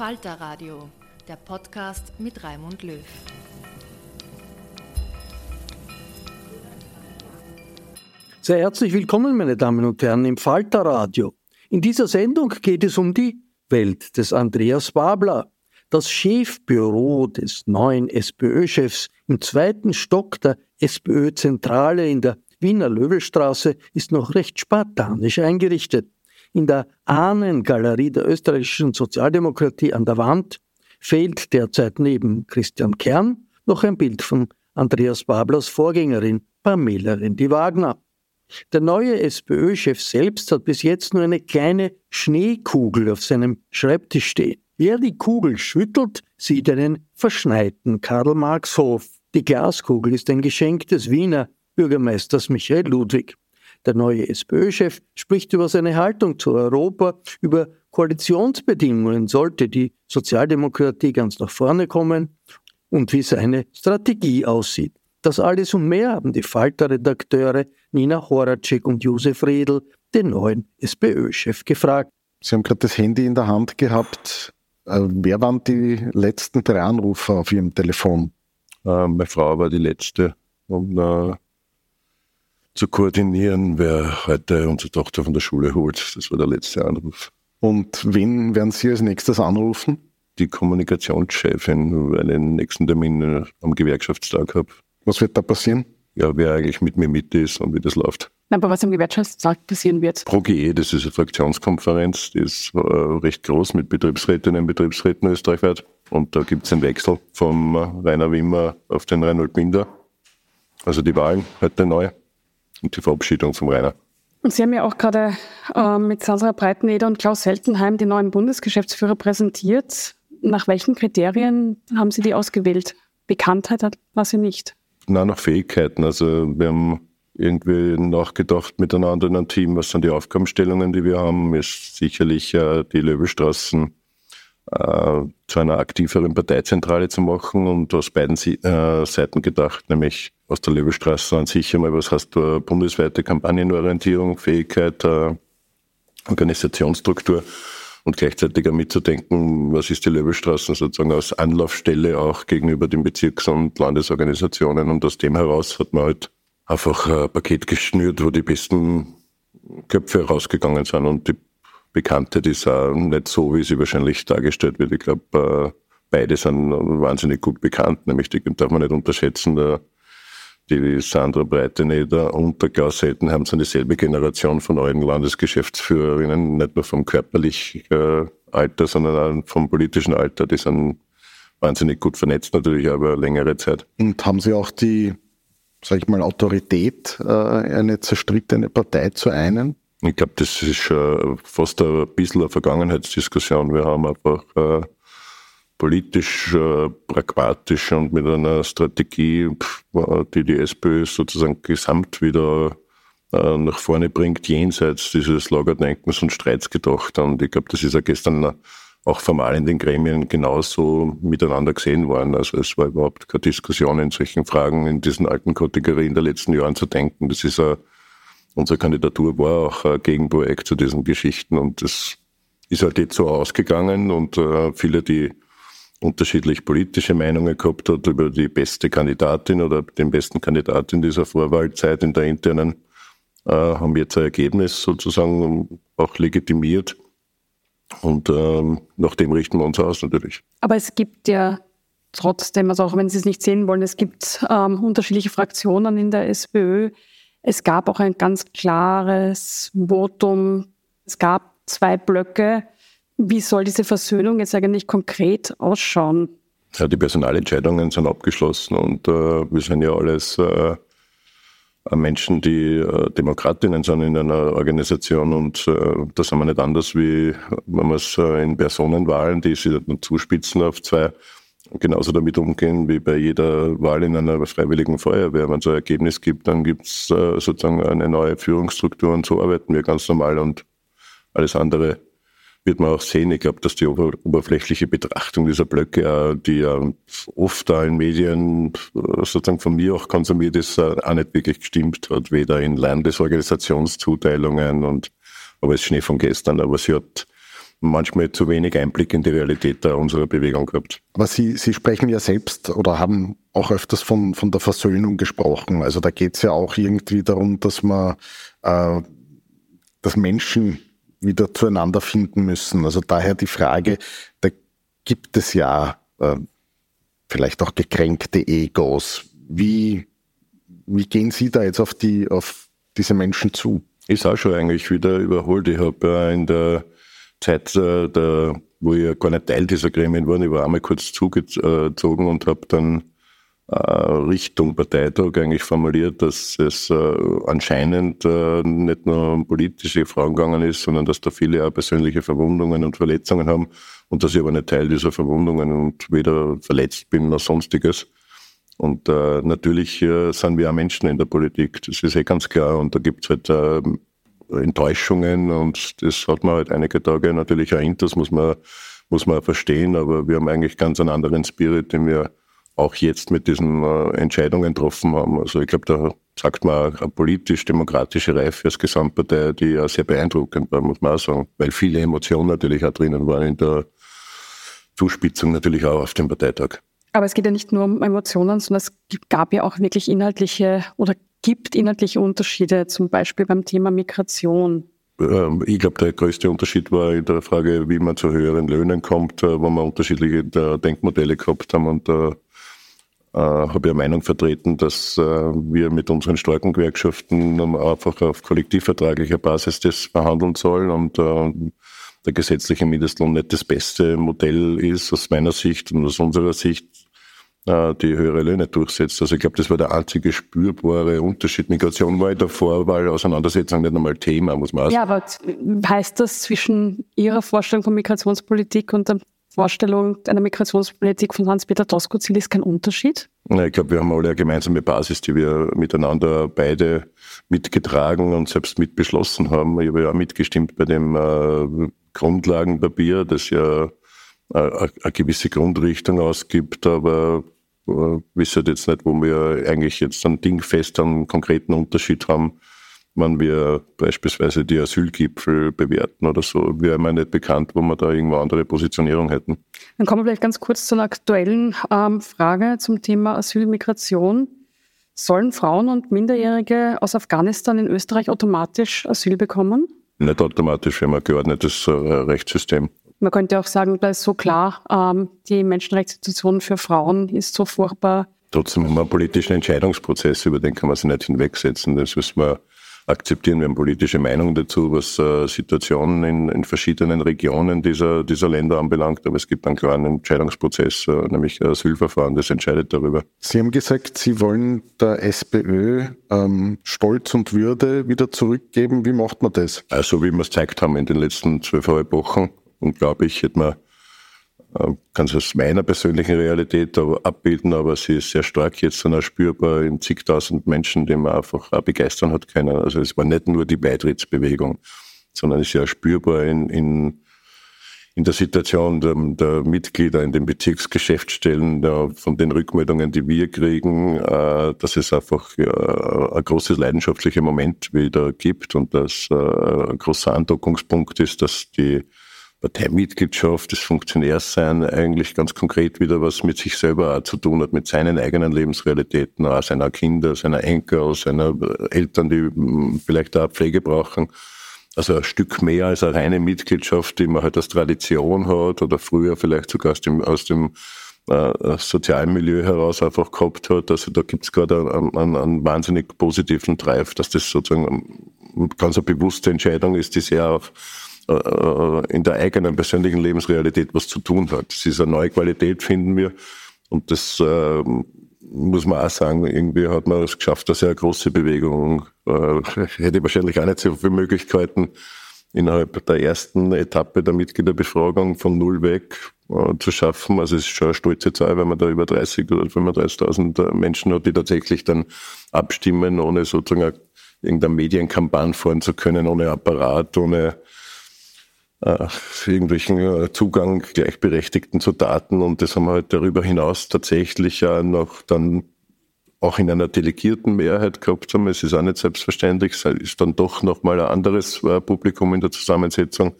Falter Radio, der Podcast mit Raimund Löw. Sehr herzlich willkommen, meine Damen und Herren, im Falter Radio. In dieser Sendung geht es um die Welt des Andreas Babler. Das Chefbüro des neuen SPÖ-Chefs im zweiten Stock der SPÖ-Zentrale in der Wiener Löwelstraße ist noch recht spartanisch eingerichtet. In der Ahnengalerie der österreichischen Sozialdemokratie an der Wand fehlt derzeit neben Christian Kern noch ein Bild von Andreas Bablers Vorgängerin Pamela Rendi-Wagner. Der neue SPÖ-Chef selbst hat bis jetzt nur eine kleine Schneekugel auf seinem Schreibtisch stehen. Wer die Kugel schüttelt, sieht einen verschneiten Karl-Marx-Hof. Die Glaskugel ist ein Geschenk des Wiener Bürgermeisters Michael Ludwig. Der neue SPÖ-Chef spricht über seine Haltung zu Europa, über Koalitionsbedingungen sollte die Sozialdemokratie ganz nach vorne kommen und wie seine Strategie aussieht. Das alles und mehr haben die Falter-Redakteure Nina Horacek und Josef Redl den neuen SPÖ-Chef gefragt. Sie haben gerade das Handy in der Hand gehabt. Äh, wer waren die letzten drei Anrufer auf Ihrem Telefon? Äh, meine Frau war die letzte. Und äh, zu koordinieren, wer heute unsere Tochter von der Schule holt. Das war der letzte Anruf. Und wen werden Sie als nächstes anrufen? Die Kommunikationschefin, weil ich den nächsten Termin am Gewerkschaftstag habe. Was wird da passieren? Ja, wer eigentlich mit mir mit ist und wie das läuft. Aber was am Gewerkschaftstag passieren wird? ProGE, das ist eine Fraktionskonferenz, die ist äh, recht groß mit Betriebsrätinnen und Betriebsräten österreichweit. Und da gibt es einen Wechsel vom Rainer Wimmer auf den Reinhold Binder. Also die Wahlen heute neu und die Verabschiedung vom Rainer. Und Sie haben ja auch gerade äh, mit Sandra Breiteneder und Klaus Seltenheim die neuen Bundesgeschäftsführer präsentiert. Nach welchen Kriterien haben Sie die ausgewählt? Bekanntheit war sie nicht. Nein, nach Fähigkeiten. Also wir haben irgendwie nachgedacht miteinander in einem Team, was sind die Aufgabenstellungen, die wir haben, ist sicherlich äh, die Löwestraßen äh, zu einer aktiveren Parteizentrale zu machen und aus beiden äh, Seiten gedacht, nämlich aus der Löwestraße an sich einmal, was heißt du, bundesweite Kampagnenorientierung, Fähigkeit, äh, Organisationsstruktur und gleichzeitig auch mitzudenken, was ist die Löwestraße sozusagen als Anlaufstelle auch gegenüber den Bezirks- und Landesorganisationen. Und aus dem heraus hat man halt einfach ein Paket geschnürt, wo die besten Köpfe herausgegangen sind. Und die Bekanntheit ist auch nicht so, wie sie wahrscheinlich dargestellt wird. Ich glaube, äh, beide sind wahnsinnig gut bekannt, nämlich die darf man nicht unterschätzen. Der, die Sandra Breiteneder und der Klaus Seltenheim sind dieselbe Generation von allen Landesgeschäftsführerinnen, nicht nur vom körperlichen äh, Alter, sondern auch vom politischen Alter. Die sind wahnsinnig gut vernetzt natürlich über längere Zeit. Und haben Sie auch die, sag ich mal, Autorität, äh, eine zerstrittene Partei zu einen? Ich glaube, das ist schon fast ein bisschen eine Vergangenheitsdiskussion. Wir haben einfach äh, politisch, äh, pragmatisch und mit einer Strategie, die die SPÖ sozusagen gesamt wieder äh, nach vorne bringt, jenseits dieses Lagerdenkens und Streits gedacht. Und ich glaube, das ist ja gestern auch formal in den Gremien genauso miteinander gesehen worden. Also es war überhaupt keine Diskussion in solchen Fragen in diesen alten Kategorien der letzten Jahren zu denken. Das ist a, unsere Kandidatur war auch ein Gegenprojekt zu diesen Geschichten und das ist halt jetzt so ausgegangen und äh, viele, die unterschiedlich politische Meinungen gehabt hat über die beste Kandidatin oder den besten Kandidatin dieser Vorwahlzeit in der internen, äh, haben jetzt ein Ergebnis sozusagen auch legitimiert. Und ähm, nach dem richten wir uns aus natürlich. Aber es gibt ja trotzdem, also auch wenn Sie es nicht sehen wollen, es gibt ähm, unterschiedliche Fraktionen in der SPÖ. Es gab auch ein ganz klares Votum. Es gab zwei Blöcke. Wie soll diese Versöhnung jetzt eigentlich konkret ausschauen? Ja, die Personalentscheidungen sind abgeschlossen und äh, wir sind ja alles äh, äh, Menschen, die äh, Demokratinnen sind in einer Organisation und äh, da sind wir nicht anders wie wenn wir es äh, in Personenwahlen, die sich dann zuspitzen auf zwei, genauso damit umgehen wie bei jeder Wahl in einer freiwilligen Feuerwehr. Wenn es ein Ergebnis gibt, dann gibt es äh, sozusagen eine neue Führungsstruktur und so arbeiten wir ganz normal und alles andere wird man auch sehen. Ich glaube, dass die oberflächliche Betrachtung dieser Blöcke, die ja oft in Medien sozusagen von mir auch konsumiert ist, auch nicht wirklich gestimmt hat, weder in Landesorganisationszuteilungen und aber es ist Schnee von gestern, aber sie hat manchmal zu wenig Einblick in die Realität unserer Bewegung gehabt. Aber Sie, Sie sprechen ja selbst oder haben auch öfters von, von der Versöhnung gesprochen. Also da geht es ja auch irgendwie darum, dass man äh, dass Menschen wieder zueinander finden müssen. Also daher die Frage, da gibt es ja äh, vielleicht auch gekränkte Egos. Wie, wie gehen Sie da jetzt auf, die, auf diese Menschen zu? Ist auch schon eigentlich wieder überholt. Ich habe äh, in der Zeit, äh, der, wo ich gar nicht Teil dieser Gremien war, ich war einmal kurz zugezogen und habe dann äh, Richtung Parteitag eigentlich formuliert, dass es äh, anscheinend äh, nicht nur um politische Fragen gegangen ist, sondern dass da viele auch persönliche Verwundungen und Verletzungen haben und dass ich aber nicht Teil dieser Verwundungen und weder verletzt bin noch sonstiges. Und äh, natürlich äh, sind wir auch Menschen in der Politik, das ist eh ganz klar. Und da gibt es halt äh, Enttäuschungen und das hat man halt einige Tage natürlich auch das muss man, muss man verstehen, aber wir haben eigentlich ganz einen anderen Spirit, den wir auch jetzt mit diesen äh, Entscheidungen getroffen haben. Also ich glaube, da sagt man eine politisch-demokratische Reife als Gesamtpartei, die ja sehr beeindruckend war, muss man auch sagen, weil viele Emotionen natürlich auch drinnen waren in der Zuspitzung natürlich auch auf dem Parteitag. Aber es geht ja nicht nur um Emotionen, sondern es gab ja auch wirklich inhaltliche oder gibt inhaltliche Unterschiede, zum Beispiel beim Thema Migration. Ähm, ich glaube, der größte Unterschied war in der Frage, wie man zu höheren Löhnen kommt, äh, wo wir unterschiedliche äh, Denkmodelle gehabt haben. Und äh, habe ja Meinung vertreten, dass äh, wir mit unseren starken Gewerkschaften einfach auf kollektivvertraglicher Basis das verhandeln sollen. Und der gesetzliche Mindestlohn nicht das beste Modell ist aus meiner Sicht und aus unserer Sicht die höhere Löhne durchsetzt. Also ich glaube, das war der einzige spürbare Unterschied. Migration war in der Vorwahl Auseinandersetzung nicht einmal Thema, muss man sagen. Ja, aber heißt das zwischen Ihrer Vorstellung von Migrationspolitik und der Vorstellung einer Migrationspolitik von Hans-Peter Doskozil ist kein Unterschied? Ja, ich glaube, wir haben alle eine gemeinsame Basis, die wir miteinander beide mitgetragen und selbst mitbeschlossen haben. Ich habe ja auch mitgestimmt bei dem äh, Grundlagenpapier, das ja äh, eine gewisse Grundrichtung ausgibt, aber äh, wissen jetzt nicht, wo wir eigentlich jetzt ein Ding fest einen konkreten Unterschied haben wenn wir beispielsweise die Asylgipfel bewerten oder so, wäre mir nicht bekannt, wo wir da irgendwo andere Positionierung hätten. Dann kommen wir vielleicht ganz kurz zu einer aktuellen ähm, Frage zum Thema Asylmigration. Sollen Frauen und Minderjährige aus Afghanistan in Österreich automatisch Asyl bekommen? Nicht automatisch, wir haben ein geordnetes äh, Rechtssystem. Man könnte auch sagen, da ist so klar, ähm, die Menschenrechtssituation für Frauen ist so furchtbar Trotzdem haben wir einen politischen Entscheidungsprozess, über den kann man sich nicht hinwegsetzen. Das müssen wir akzeptieren. Wir haben politische Meinung dazu, was äh, Situationen in, in verschiedenen Regionen dieser, dieser Länder anbelangt. Aber es gibt einen klaren Entscheidungsprozess, äh, nämlich Asylverfahren, das entscheidet darüber. Sie haben gesagt, Sie wollen der SPÖ ähm, Stolz und Würde wieder zurückgeben. Wie macht man das? Also wie wir es gezeigt haben in den letzten zwölfeinhalb Wochen, und glaube ich, hätte man äh, kann es aus meiner persönlichen Realität abbilden, aber sie ist sehr stark jetzt dann auch spürbar in zigtausend Menschen, die man einfach auch begeistern hat können. Also es war nicht nur die Beitrittsbewegung, sondern es ist ja spürbar in, in, in der Situation der, der, Mitglieder in den Bezirksgeschäftsstellen, der, von den Rückmeldungen, die wir kriegen, äh, dass es einfach ja, ein großes leidenschaftlicher Moment wieder gibt und dass äh, ein großer Andockungspunkt ist, dass die Parteimitgliedschaft, das Funktionärsein eigentlich ganz konkret wieder was mit sich selber auch zu tun hat, mit seinen eigenen Lebensrealitäten, auch seiner Kinder, seiner Enkel, seiner Eltern, die hm, vielleicht auch Pflege brauchen. Also ein Stück mehr als eine reine Mitgliedschaft, die man halt als Tradition hat oder früher vielleicht sogar aus dem, aus dem äh, sozialen Milieu heraus einfach gehabt hat. Also da gibt es gerade einen, einen, einen, wahnsinnig positiven Drive, dass das sozusagen ganz eine bewusste Entscheidung ist, die sehr auch äh, in der eigenen persönlichen Lebensrealität was zu tun hat. Das ist eine neue Qualität, finden wir. Und das äh, muss man auch sagen, irgendwie hat man es geschafft, dass eine große Bewegung, äh, hätte wahrscheinlich auch nicht so viele Möglichkeiten, innerhalb der ersten Etappe der Mitgliederbefragung von null weg äh, zu schaffen. Also es ist schon eine stolze Zahl, wenn man da über 30 oder 35.000 Menschen hat, die tatsächlich dann abstimmen, ohne sozusagen irgendeine Medienkampagne fahren zu können, ohne Apparat, ohne äh, irgendwelchen äh, Zugang Gleichberechtigten zu Daten und das haben wir halt darüber hinaus tatsächlich ja noch dann auch in einer delegierten Mehrheit gehabt haben. Es ist auch nicht selbstverständlich, es ist dann doch nochmal ein anderes äh, Publikum in der Zusammensetzung.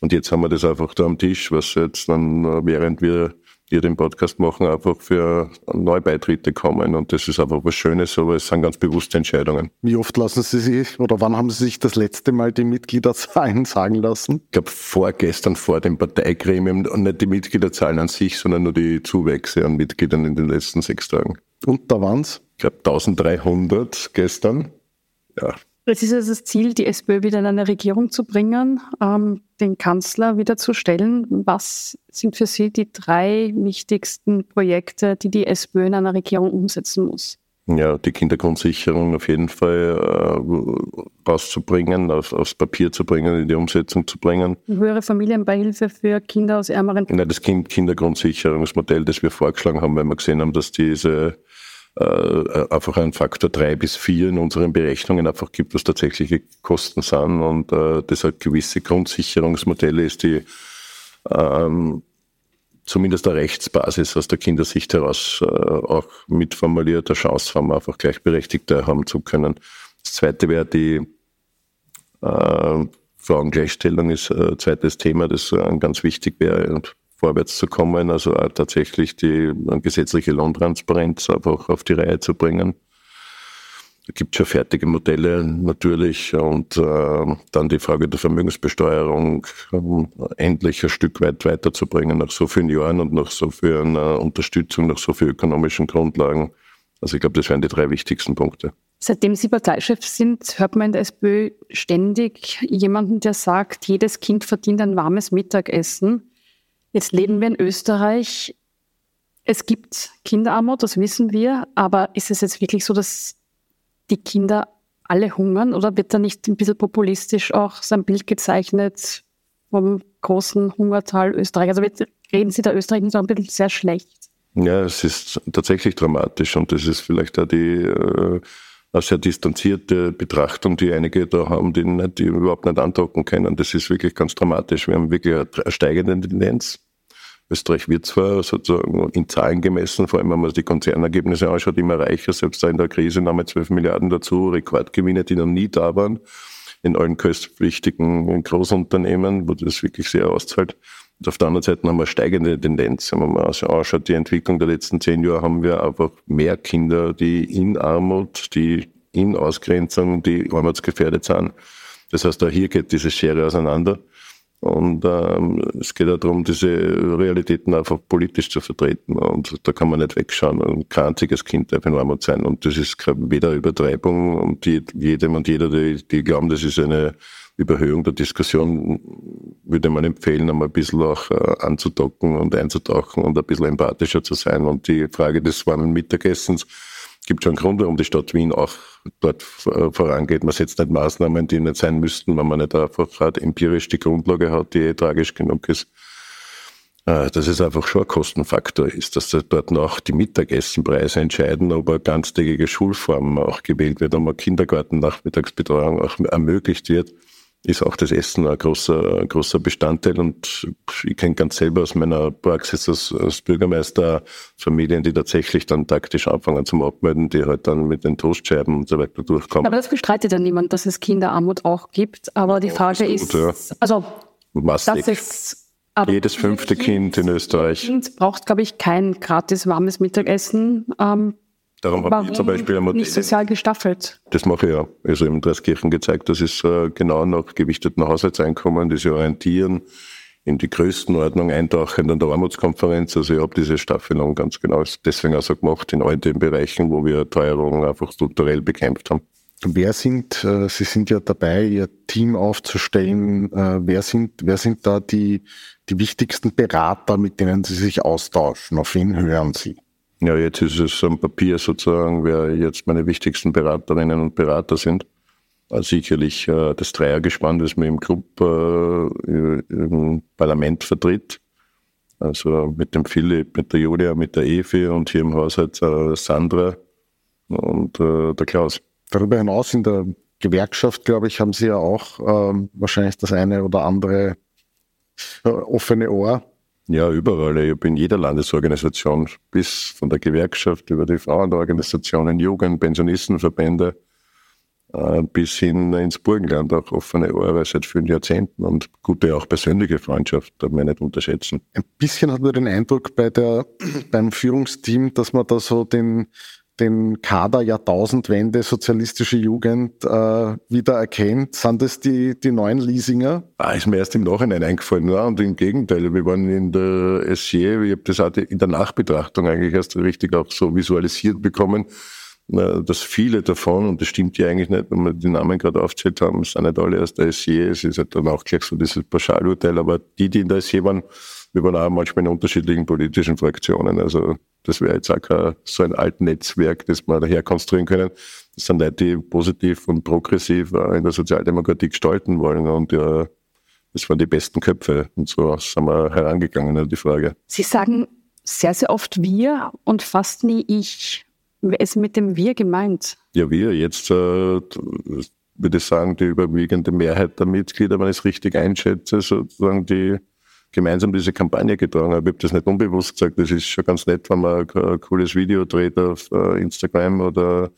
Und jetzt haben wir das einfach da am Tisch, was jetzt dann, äh, während wir hier den Podcast machen, einfach für Neubeitritte kommen. Und das ist einfach was Schönes, aber es sind ganz bewusste Entscheidungen. Wie oft lassen Sie sich oder wann haben Sie sich das letzte Mal die Mitgliederzahlen sagen lassen? Ich glaube vorgestern vor dem Parteigremium und nicht die Mitgliederzahlen an sich, sondern nur die Zuwächse an Mitgliedern in den letzten sechs Tagen. Und da waren es? Ich glaube 1300 gestern. Ja, es ist also das Ziel, die SPÖ wieder in eine Regierung zu bringen, ähm, den Kanzler wieder zu stellen. Was sind für Sie die drei wichtigsten Projekte, die die SPÖ in einer Regierung umsetzen muss? Ja, die Kindergrundsicherung auf jeden Fall äh, rauszubringen, auf, aufs Papier zu bringen, in die Umsetzung zu bringen. Höhere Familienbeihilfe für Kinder aus ärmeren... Nein, das kind Kindergrundsicherungsmodell, das wir vorgeschlagen haben, weil wir gesehen haben, dass diese äh, einfach einen Faktor drei bis vier in unseren Berechnungen einfach gibt, was tatsächliche Kosten sind. Und äh, das halt gewisse Grundsicherungsmodelle ist, die ähm, zumindest eine Rechtsbasis aus der Kindersicht heraus äh, auch mitformuliert, eine Chance haben, einfach Gleichberechtigte haben zu können. Das zweite wäre die äh, Frauengleichstellung ist ein äh, zweites Thema, das äh, ganz wichtig wäre. Und vorwärts zu kommen, also auch tatsächlich die gesetzliche Lohntransparenz einfach auf die Reihe zu bringen. Da gibt es schon fertige Modelle natürlich und äh, dann die Frage der Vermögensbesteuerung um, endlich ein Stück weit weiterzubringen nach so vielen Jahren und nach so vielen uh, Unterstützung, nach so vielen ökonomischen Grundlagen. Also ich glaube, das wären die drei wichtigsten Punkte. Seitdem Sie Parteichef sind, hört man in der SPÖ ständig jemanden, der sagt, jedes Kind verdient ein warmes Mittagessen. Jetzt leben wir in Österreich. Es gibt Kinderarmut, das wissen wir, aber ist es jetzt wirklich so, dass die Kinder alle hungern oder wird da nicht ein bisschen populistisch auch so ein Bild gezeichnet vom großen Hungertal Österreich? Also reden Sie da Österreich nicht auch ein bisschen sehr schlecht? Ja, es ist tatsächlich dramatisch und das ist vielleicht auch die äh, eine sehr distanzierte Betrachtung, die einige da haben, die, nicht, die überhaupt nicht andocken können. Das ist wirklich ganz dramatisch. Wir haben wirklich eine steigende Tendenz. Österreich wird zwar sozusagen in Zahlen gemessen, vor allem wenn man sich die Konzernergebnisse anschaut, immer reicher, selbst da in der Krise nahmen 12 Milliarden dazu, Rekordgewinne, die noch nie da waren, in allen köstpflichtigen Großunternehmen, wo das wirklich sehr auszahlt. Und auf der anderen Seite haben wir steigende Tendenz. Wenn man mal anschaut, die Entwicklung der letzten zehn Jahre, haben wir einfach mehr Kinder, die in Armut, die in Ausgrenzung, die armutsgefährdet sind. Das heißt, auch hier geht diese Schere auseinander. Und ähm, es geht auch darum, diese Realitäten einfach politisch zu vertreten. Und da kann man nicht wegschauen. Und kein einziges Kind darf in Armut sein. Und das ist weder Übertreibung und die, jedem und jeder, die, die glauben, das ist eine Überhöhung der Diskussion, würde man empfehlen, einmal ein bisschen auch äh, anzudocken und einzutauchen und ein bisschen empathischer zu sein. Und die Frage des warmen Mittagessens, gibt schon Gründe, warum die Stadt Wien auch dort äh, vorangeht. Man setzt nicht Maßnahmen, die nicht sein müssten, wenn man nicht einfach gerade empirisch die Grundlage hat, die eh tragisch genug ist. Äh, dass es einfach schon ein Kostenfaktor ist, dass dort noch die Mittagessenpreise entscheiden, ob eine ganztägige Schulform auch gewählt wird, ob eine Kindergarten-Nachmittagsbetreuung auch ermöglicht wird ist auch das Essen ein großer, ein großer Bestandteil. Und ich kenne ganz selber aus meiner Praxis als, als Bürgermeister Familien, die tatsächlich dann taktisch anfangen zum Abmelden, die halt dann mit den Toastscheiben und so weiter durchkommen. Aber das bestreitet ja niemand, dass es Kinderarmut auch gibt. Aber die Frage ist, gut, ja. also Massig. das ist jedes fünfte Kind, kind in Österreich. Kind braucht, glaube ich, kein gratis warmes Mittagessen. Ähm, Darum habe ich zum Beispiel ein Modell. Nicht sozial gestaffelt. Das mache ich ja. Also im Dreiskirchen gezeigt, das ist äh, genau nach gewichteten Haushaltseinkommen, die sich orientieren, in die Größenordnung eintauchen in der Armutskonferenz. Also ich habe diese Staffelung ganz genau deswegen auch so gemacht, in all den Bereichen, wo wir Teuerung einfach strukturell bekämpft haben. Wer sind, äh, Sie sind ja dabei, Ihr Team aufzustellen. Äh, wer, sind, wer sind da die, die wichtigsten Berater, mit denen Sie sich austauschen? Auf wen hören Sie? Ja, jetzt ist es am Papier sozusagen, wer jetzt meine wichtigsten Beraterinnen und Berater sind. Also sicherlich äh, das Dreiergespann, das mir im Club äh, im Parlament vertritt. Also mit dem Philipp, mit der Julia, mit der Evi und hier im Haushalt äh, Sandra und äh, der Klaus. Darüber hinaus in der Gewerkschaft, glaube ich, haben Sie ja auch ähm, wahrscheinlich das eine oder andere äh, offene Ohr ja, überall. Ich bin in jeder Landesorganisation, bis von der Gewerkschaft über die Frauenorganisationen, Jugend, Pensionistenverbände, äh, bis hin ins Burgenland auch offene Ohren seit vielen Jahrzehnten und gute auch persönliche Freundschaft, darf man nicht unterschätzen. Ein bisschen hat man den Eindruck bei der, beim Führungsteam, dass man da so den, den Kader Jahrtausendwende sozialistische Jugend äh, wieder erkennt? Sind das die, die neuen Leasinger? Ah, ist mir erst im Nachhinein eingefallen. Ja, und im Gegenteil, wir waren in der SG, ich habe das auch in der Nachbetrachtung eigentlich erst richtig auch so visualisiert bekommen, dass viele davon, und das stimmt ja eigentlich nicht, wenn wir die Namen gerade aufzählt haben, sind nicht alle aus der SG, es ist halt dann auch gleich so dieses Pauschalurteil, aber die, die in der SG waren, wir waren auch manchmal in unterschiedlichen politischen Fraktionen. Also das wäre jetzt auch kein, so ein altes Netzwerk, das wir daher konstruieren können. Das sind Leute, die positiv und progressiv in der Sozialdemokratie gestalten wollen. Und ja, das waren die besten Köpfe. Und so sind wir herangegangen an die Frage. Sie sagen sehr, sehr oft wir und fast nie ich. Wer ist mit dem wir gemeint? Ja, wir. Jetzt äh, würde ich sagen, die überwiegende Mehrheit der Mitglieder, wenn ich es richtig einschätze, sozusagen die gemeinsam diese Kampagne getragen habe. Ich habe das nicht unbewusst gesagt. Das ist schon ganz nett, wenn man ein cooles Video dreht auf äh, Instagram oder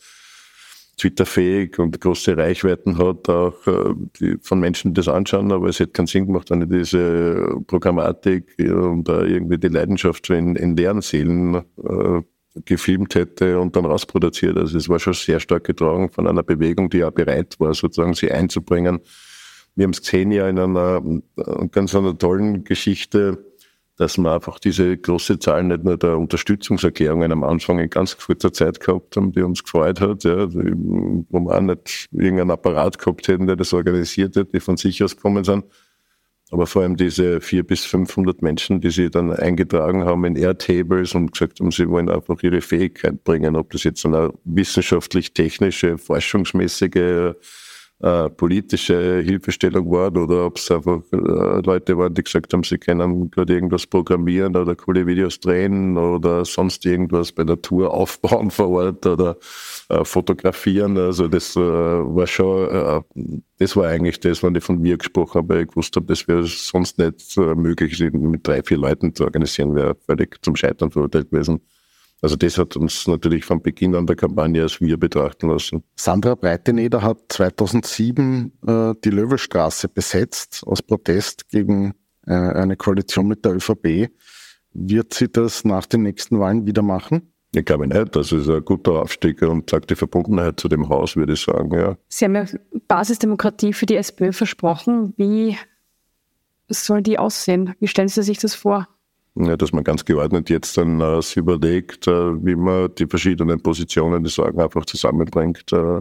Twitter fähig und große Reichweiten hat, auch äh, die, von Menschen, die das anschauen, aber es hätte keinen Sinn gemacht, wenn ich diese Programmatik und irgendwie die Leidenschaft in, in leeren Seelen äh, gefilmt hätte und dann rausproduziert. Also es war schon sehr stark getragen von einer Bewegung, die ja bereit war, sozusagen sie einzubringen wir haben es gesehen ja in einer äh, ganz einer tollen Geschichte, dass wir einfach diese große Zahl nicht nur der Unterstützungserklärungen am Anfang in ganz kurzer Zeit gehabt haben, die uns gefreut hat, ja, wo wir auch nicht irgendeinen Apparat gehabt hätten, der das organisiert hat, die von sich aus gekommen sind. Aber vor allem diese vier bis 500 Menschen, die sie dann eingetragen haben in Airtables und gesagt haben, sie wollen einfach ihre Fähigkeit bringen, ob das jetzt eine wissenschaftlich-technische, forschungsmäßige äh, politische Hilfestellung waren oder ob es einfach äh, Leute waren, die gesagt haben, sie können gerade irgendwas programmieren oder coole Videos drehen oder sonst irgendwas bei der Tour aufbauen vor Ort oder äh, fotografieren. Also das äh, war schon, äh, das war eigentlich das, wenn ich von mir gesprochen habe, weil ich gewusst habe, das wäre sonst nicht äh, möglich, mit drei, vier Leuten zu organisieren, wäre völlig zum Scheitern verurteilt gewesen. Also das hat uns natürlich von Beginn an der Kampagne als wir betrachten lassen. Sandra Breiteneder hat 2007 äh, die Löwestraße besetzt aus Protest gegen äh, eine Koalition mit der ÖVP. Wird sie das nach den nächsten Wahlen wieder machen? Ich glaube nicht. Das ist ein guter Aufstieg und zeigt die Verbundenheit zu dem Haus, würde ich sagen. Ja. Sie haben ja Basisdemokratie für die SPÖ versprochen. Wie soll die aussehen? Wie stellen Sie sich das vor? Dass man ganz geordnet jetzt dann äh, sich überlegt, äh, wie man die verschiedenen Positionen, die Sorgen einfach zusammenbringt, äh,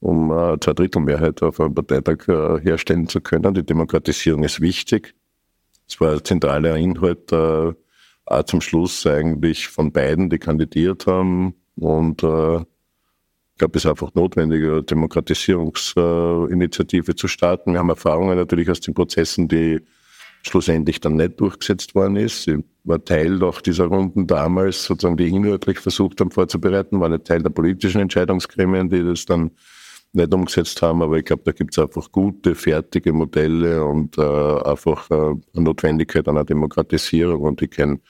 um äh, zwei Drittel Mehrheit auf einem Parteitag äh, herstellen zu können. Die Demokratisierung ist wichtig. Es war ein zentraler Inhalt äh, auch zum Schluss eigentlich von beiden, die kandidiert haben. Und äh, ich glaube, es ist einfach notwendig, eine Demokratisierungsinitiative zu starten. Wir haben Erfahrungen natürlich aus den Prozessen, die schlussendlich dann nicht durchgesetzt worden ist. Ich war Teil auch dieser Runden damals, sozusagen, die inhaltlich versucht haben vorzubereiten, war nicht Teil der politischen Entscheidungsgremien, die das dann nicht umgesetzt haben, aber ich glaube, da gibt es einfach gute, fertige Modelle und äh, einfach äh, Notwendigkeit einer Demokratisierung und ich kenne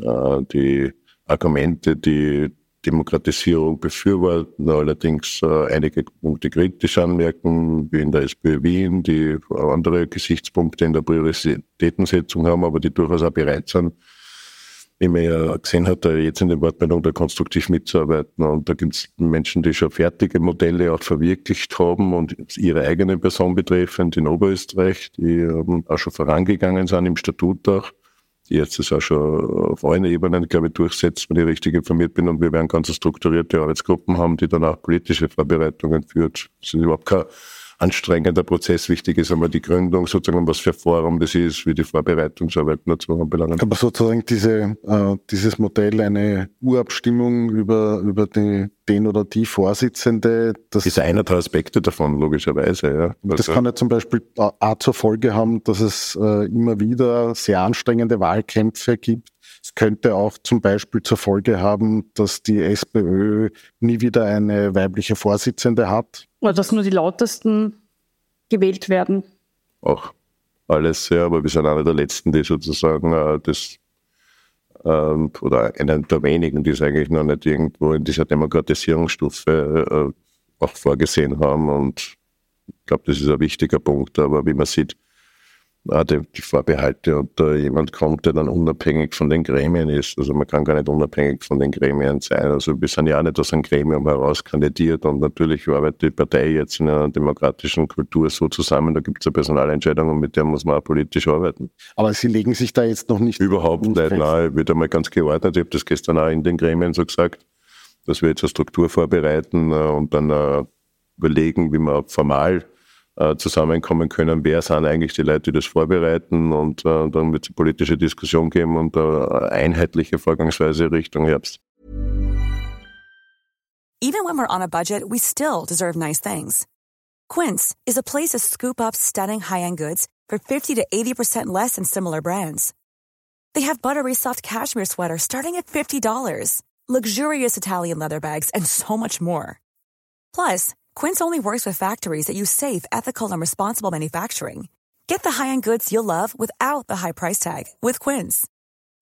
äh, die Argumente, die Demokratisierung befürworten, allerdings äh, einige Punkte kritisch anmerken, wie in der SPÖ Wien, die andere Gesichtspunkte in der Prioritätensetzung haben, aber die durchaus auch bereit sind, wie man ja gesehen hat, jetzt in den Wortmeldungen da konstruktiv mitzuarbeiten. Und da gibt es Menschen, die schon fertige Modelle auch verwirklicht haben und ihre eigene Person betreffend in Oberösterreich, die ähm, auch schon vorangegangen sind im Statut auch die jetzt das auch schon auf allen Ebenen, glaube ich, durchsetzt, wenn ich richtig informiert bin. Und wir werden ganz strukturierte Arbeitsgruppen haben, die dann auch politische Vorbereitungen führt. Das ist überhaupt kein anstrengender Prozess. Wichtig ist einmal die Gründung, sozusagen, was für Forum das ist, wie die Vorbereitungsarbeit dazu anbelangt. Aber sozusagen diese, äh, dieses Modell, eine Urabstimmung über, über die, den oder die Vorsitzende, das ist einer der Aspekte davon, logischerweise. Ja. Also, das kann ja zum Beispiel auch zur Folge haben, dass es äh, immer wieder sehr anstrengende Wahlkämpfe gibt. Es könnte auch zum Beispiel zur Folge haben, dass die SPÖ nie wieder eine weibliche Vorsitzende hat. Oder dass nur die lautesten gewählt werden. Auch alles, ja, aber wir sind einer der Letzten, die sozusagen äh, das ähm, oder einer der wenigen, die es eigentlich noch nicht irgendwo in dieser Demokratisierungsstufe äh, auch vorgesehen haben. Und ich glaube, das ist ein wichtiger Punkt. Aber wie man sieht, die, die Vorbehalte und da jemand kommt, der dann unabhängig von den Gremien ist. Also man kann gar nicht unabhängig von den Gremien sein. Also wir sind ja auch nicht aus einem Gremium heraus kandidiert und natürlich arbeitet die Partei jetzt in einer demokratischen Kultur so zusammen, da gibt es eine Personalentscheidung und mit der muss man auch politisch arbeiten. Aber Sie legen sich da jetzt noch nicht Überhaupt nicht, nein, ich wird einmal ganz geordnet. Ich habe das gestern auch in den Gremien so gesagt, dass wir jetzt eine Struktur vorbereiten äh, und dann äh, überlegen, wie man formal äh, zusammenkommen können, wer sind eigentlich die Leute, die das vorbereiten und äh, dann wird es eine politische Diskussion geben und einheitliche Vorgangsweise Richtung Herbst. Even when we're on a budget, we still deserve nice things. Quince is a place to scoop up stunning high-end goods for 50 to 80% less than similar brands. They have buttery soft cashmere sweaters starting at $50, luxurious Italian leather bags, and so much more. Plus, Quince only works with factories that use safe, ethical, and responsible manufacturing. Get the high-end goods you'll love without the high price tag with Quince.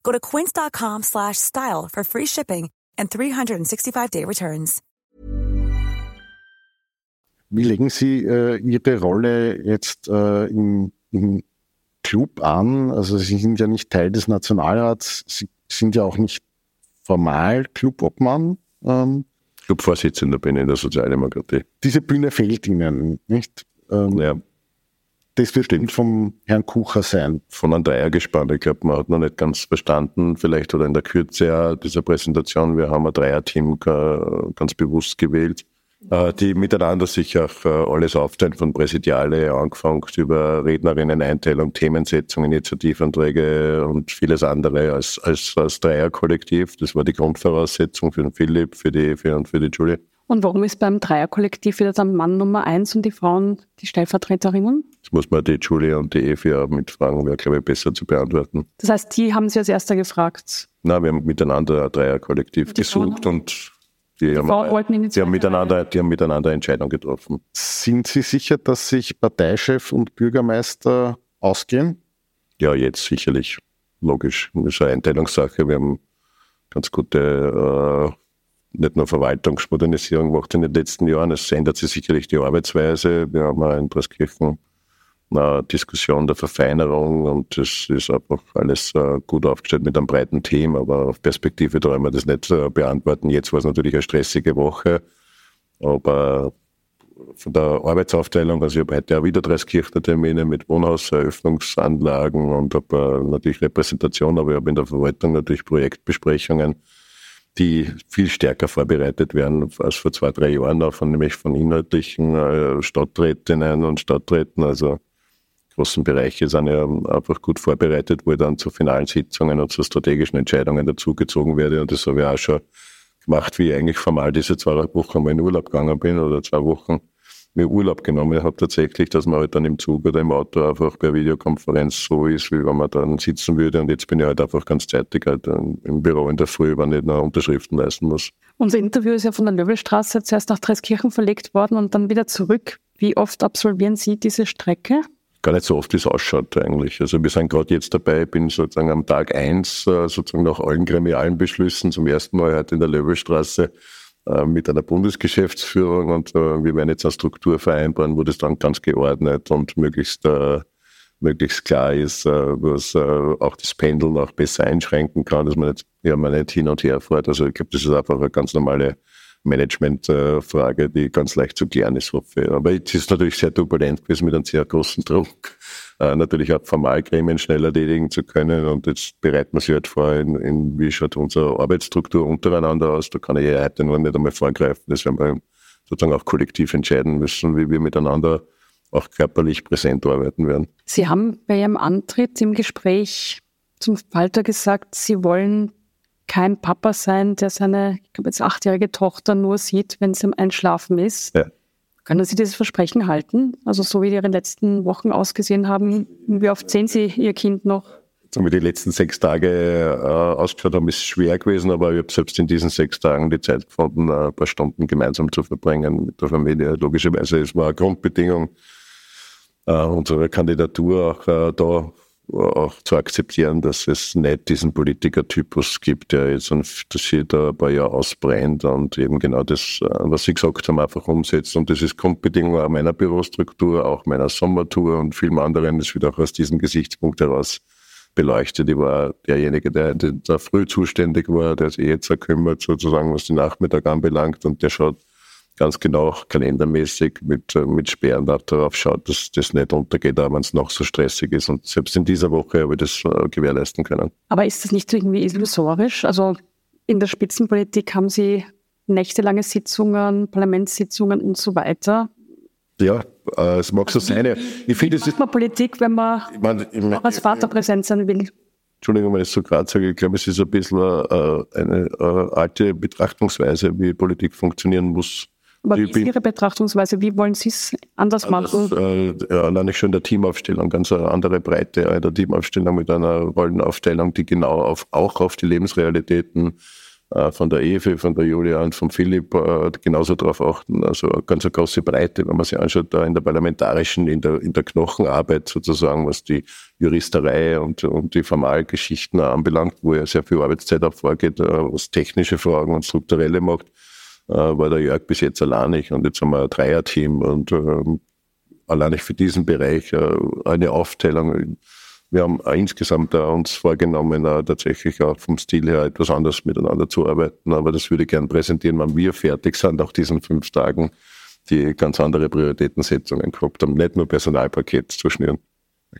Go to quince.com/style for free shipping and 365-day returns. Wie legen Sie äh, Ihre Rolle jetzt äh, im, im Club an? Also Sie sind ja nicht Teil des Nationalrats, Sie sind ja auch nicht formal Clubobmann. Ähm, Clubvorsitzender bin in der Sozialdemokratie. Diese Bühne fehlt Ihnen, nicht? Ähm, ja. Das wird Stimmt. vom Herrn Kucher sein. Von einem Dreiergespann. Ich glaube, man hat noch nicht ganz verstanden, vielleicht oder in der Kürze dieser Präsentation. Wir haben ein Dreierteam ganz bewusst gewählt äh, die miteinander sich auch äh, alles aufteilen, von Präsidiale angefangen über Rednerinnen-Einteilung, Themensetzung, Initiativanträge und vieles andere als, als, als Dreierkollektiv. Das war die Grundvoraussetzung für den Philipp, für die für, und für die Julie. Und warum ist beim Dreierkollektiv wieder der Mann Nummer eins und die Frauen die Stellvertreterinnen? Das muss man die Julie und die Evi auch mitfragen, wäre, glaube ich, besser zu beantworten. Das heißt, die haben Sie als erster gefragt? Nein, wir haben miteinander ein Dreierkollektiv gesucht und die, haben, wollten die haben, miteinander, die haben miteinander Entscheidungen getroffen. Sind Sie sicher, dass sich Parteichef und Bürgermeister ausgehen? Ja, jetzt sicherlich. Logisch. Das ist eine Einteilungssache. Wir haben ganz gute, äh, nicht nur Verwaltungsmodernisierung gemacht in den letzten Jahren. Es ändert sich sicherlich die Arbeitsweise. Wir haben auch in Dreskirchen eine Diskussion der Verfeinerung und das ist einfach alles äh, gut aufgestellt mit einem breiten Team, aber auf Perspektive da wir das nicht äh, beantworten. Jetzt war es natürlich eine stressige Woche, aber von der Arbeitsaufteilung, also ich habe heute auch wieder Dreiskirchner-Termine mit Wohnhauseröffnungsanlagen und habe natürlich Repräsentation, aber ich habe in der Verwaltung natürlich Projektbesprechungen, die viel stärker vorbereitet werden als vor zwei, drei Jahren, auch von, nämlich von inhaltlichen äh, Stadträtinnen und Stadträten. Also großen Bereiche sind ja einfach gut vorbereitet, wo ich dann zu finalen Sitzungen und zu strategischen Entscheidungen dazugezogen werde. Und das habe ich auch schon gemacht, wie ich eigentlich formal diese zwei Wochen mal in Urlaub gegangen bin oder zwei Wochen mir Urlaub genommen habe tatsächlich, dass man halt dann im Zug oder im Auto einfach per Videokonferenz so ist, wie wenn man dann sitzen würde. Und jetzt bin ich halt einfach ganz zeitig halt im Büro in der Früh, wenn ich noch Unterschriften leisten muss. Unser Interview ist ja von der Löbelstraße zuerst nach Dreiskirchen verlegt worden und dann wieder zurück. Wie oft absolvieren Sie diese Strecke? Gar nicht so oft, wie es ausschaut eigentlich. Also wir sind gerade jetzt dabei, ich bin sozusagen am Tag eins äh, sozusagen nach allen gremialen Beschlüssen zum ersten Mal heute in der Löwelstraße äh, mit einer Bundesgeschäftsführung und äh, wir werden jetzt eine Struktur vereinbaren, wo das dann ganz geordnet und möglichst möglichst klar ist, was auch das Pendeln auch besser einschränken kann, dass man nicht, ja, man nicht hin und her fährt. Also ich glaube, das ist einfach eine ganz normale Managementfrage, die ganz leicht zu klären ist, hoffe ich. Aber es ist natürlich sehr turbulent gewesen mit einem sehr großen Druck, äh, natürlich auch Formalgremien schnell erledigen zu können. Und jetzt bereiten wir sich halt vor, in, in, wie schaut unsere Arbeitsstruktur untereinander aus. Da kann ich ja heute noch nicht einmal vorgreifen. Das werden wir sozusagen auch kollektiv entscheiden müssen, wie wir miteinander auch körperlich präsent arbeiten werden. Sie haben bei Ihrem Antritt im Gespräch zum Falter gesagt, Sie wollen kein Papa sein, der seine, ich glaube jetzt achtjährige Tochter nur sieht, wenn sie im Einschlafen ist. Ja. Können Sie dieses Versprechen halten? Also so wie Ihre letzten Wochen ausgesehen haben, wie oft sehen Sie Ihr Kind noch? So wie die letzten sechs Tage äh, ausgeschaut haben, ist schwer gewesen, aber ich habe selbst in diesen sechs Tagen die Zeit gefunden, ein paar Stunden gemeinsam zu verbringen mit der Familie. Logischerweise, es war eine Grundbedingung äh, unserer Kandidatur auch äh, da auch zu akzeptieren, dass es nicht diesen Politikertypus gibt, der jetzt dass sich da ein paar Jahre ausbrennt und eben genau das, äh, was Sie gesagt haben, einfach umsetzt. Und das ist Grundbedingung auch meiner Bürostruktur, auch meiner Sommertour und vielen anderen. Das wird auch aus diesem Gesichtspunkt heraus beleuchtet. Ich war derjenige, der da früh zuständig war, der sich jetzt kümmert, sozusagen, was den Nachmittag anbelangt und der schaut ganz genau kalendermäßig mit, äh, mit Sperren darauf schaut, dass das nicht untergeht, auch wenn es noch so stressig ist. Und selbst in dieser Woche habe ich das äh, gewährleisten können. Aber ist das nicht irgendwie illusorisch? Also in der Spitzenpolitik haben Sie nächtelange Sitzungen, Parlamentssitzungen und so weiter. Ja, äh, es mag so also sein. Ich finde, es ist. man Politik, wenn man ich mein, ich mein, auch als Vater präsent sein will? Entschuldigung, wenn ich so gerade sage, ich glaube, es ist ein bisschen äh, eine, eine alte Betrachtungsweise, wie Politik funktionieren muss. Aber wie ist Ihre Betrachtungsweise? Wie wollen Sie es anders machen? Das, äh, ja, alleine schon der Teamaufstellung, ganz eine andere Breite äh, der Teamaufstellung mit einer Rollenaufteilung, die genau auf, auch auf die Lebensrealitäten äh, von der Ewe, von der Julia und von Philipp äh, genauso darauf achten. Also eine ganz eine große Breite, wenn man sich anschaut, da in der parlamentarischen, in der, in der Knochenarbeit sozusagen, was die Juristerei und, und die Formalgeschichten anbelangt, wo ja sehr viel Arbeitszeit auch vorgeht, äh, was technische Fragen und strukturelle macht äh, war der Jörg bis jetzt alleinig und jetzt haben wir ein Dreierteam und ähm, alleinig für diesen Bereich äh, eine Aufteilung. Wir haben insgesamt uns vorgenommen, äh, tatsächlich auch vom Stil her etwas anders miteinander zu arbeiten, aber das würde ich gerne präsentieren, wenn wir fertig sind, auch diesen fünf Tagen, die ganz andere Prioritätensetzungen gehabt haben, nicht nur Personalpaket zu schnüren.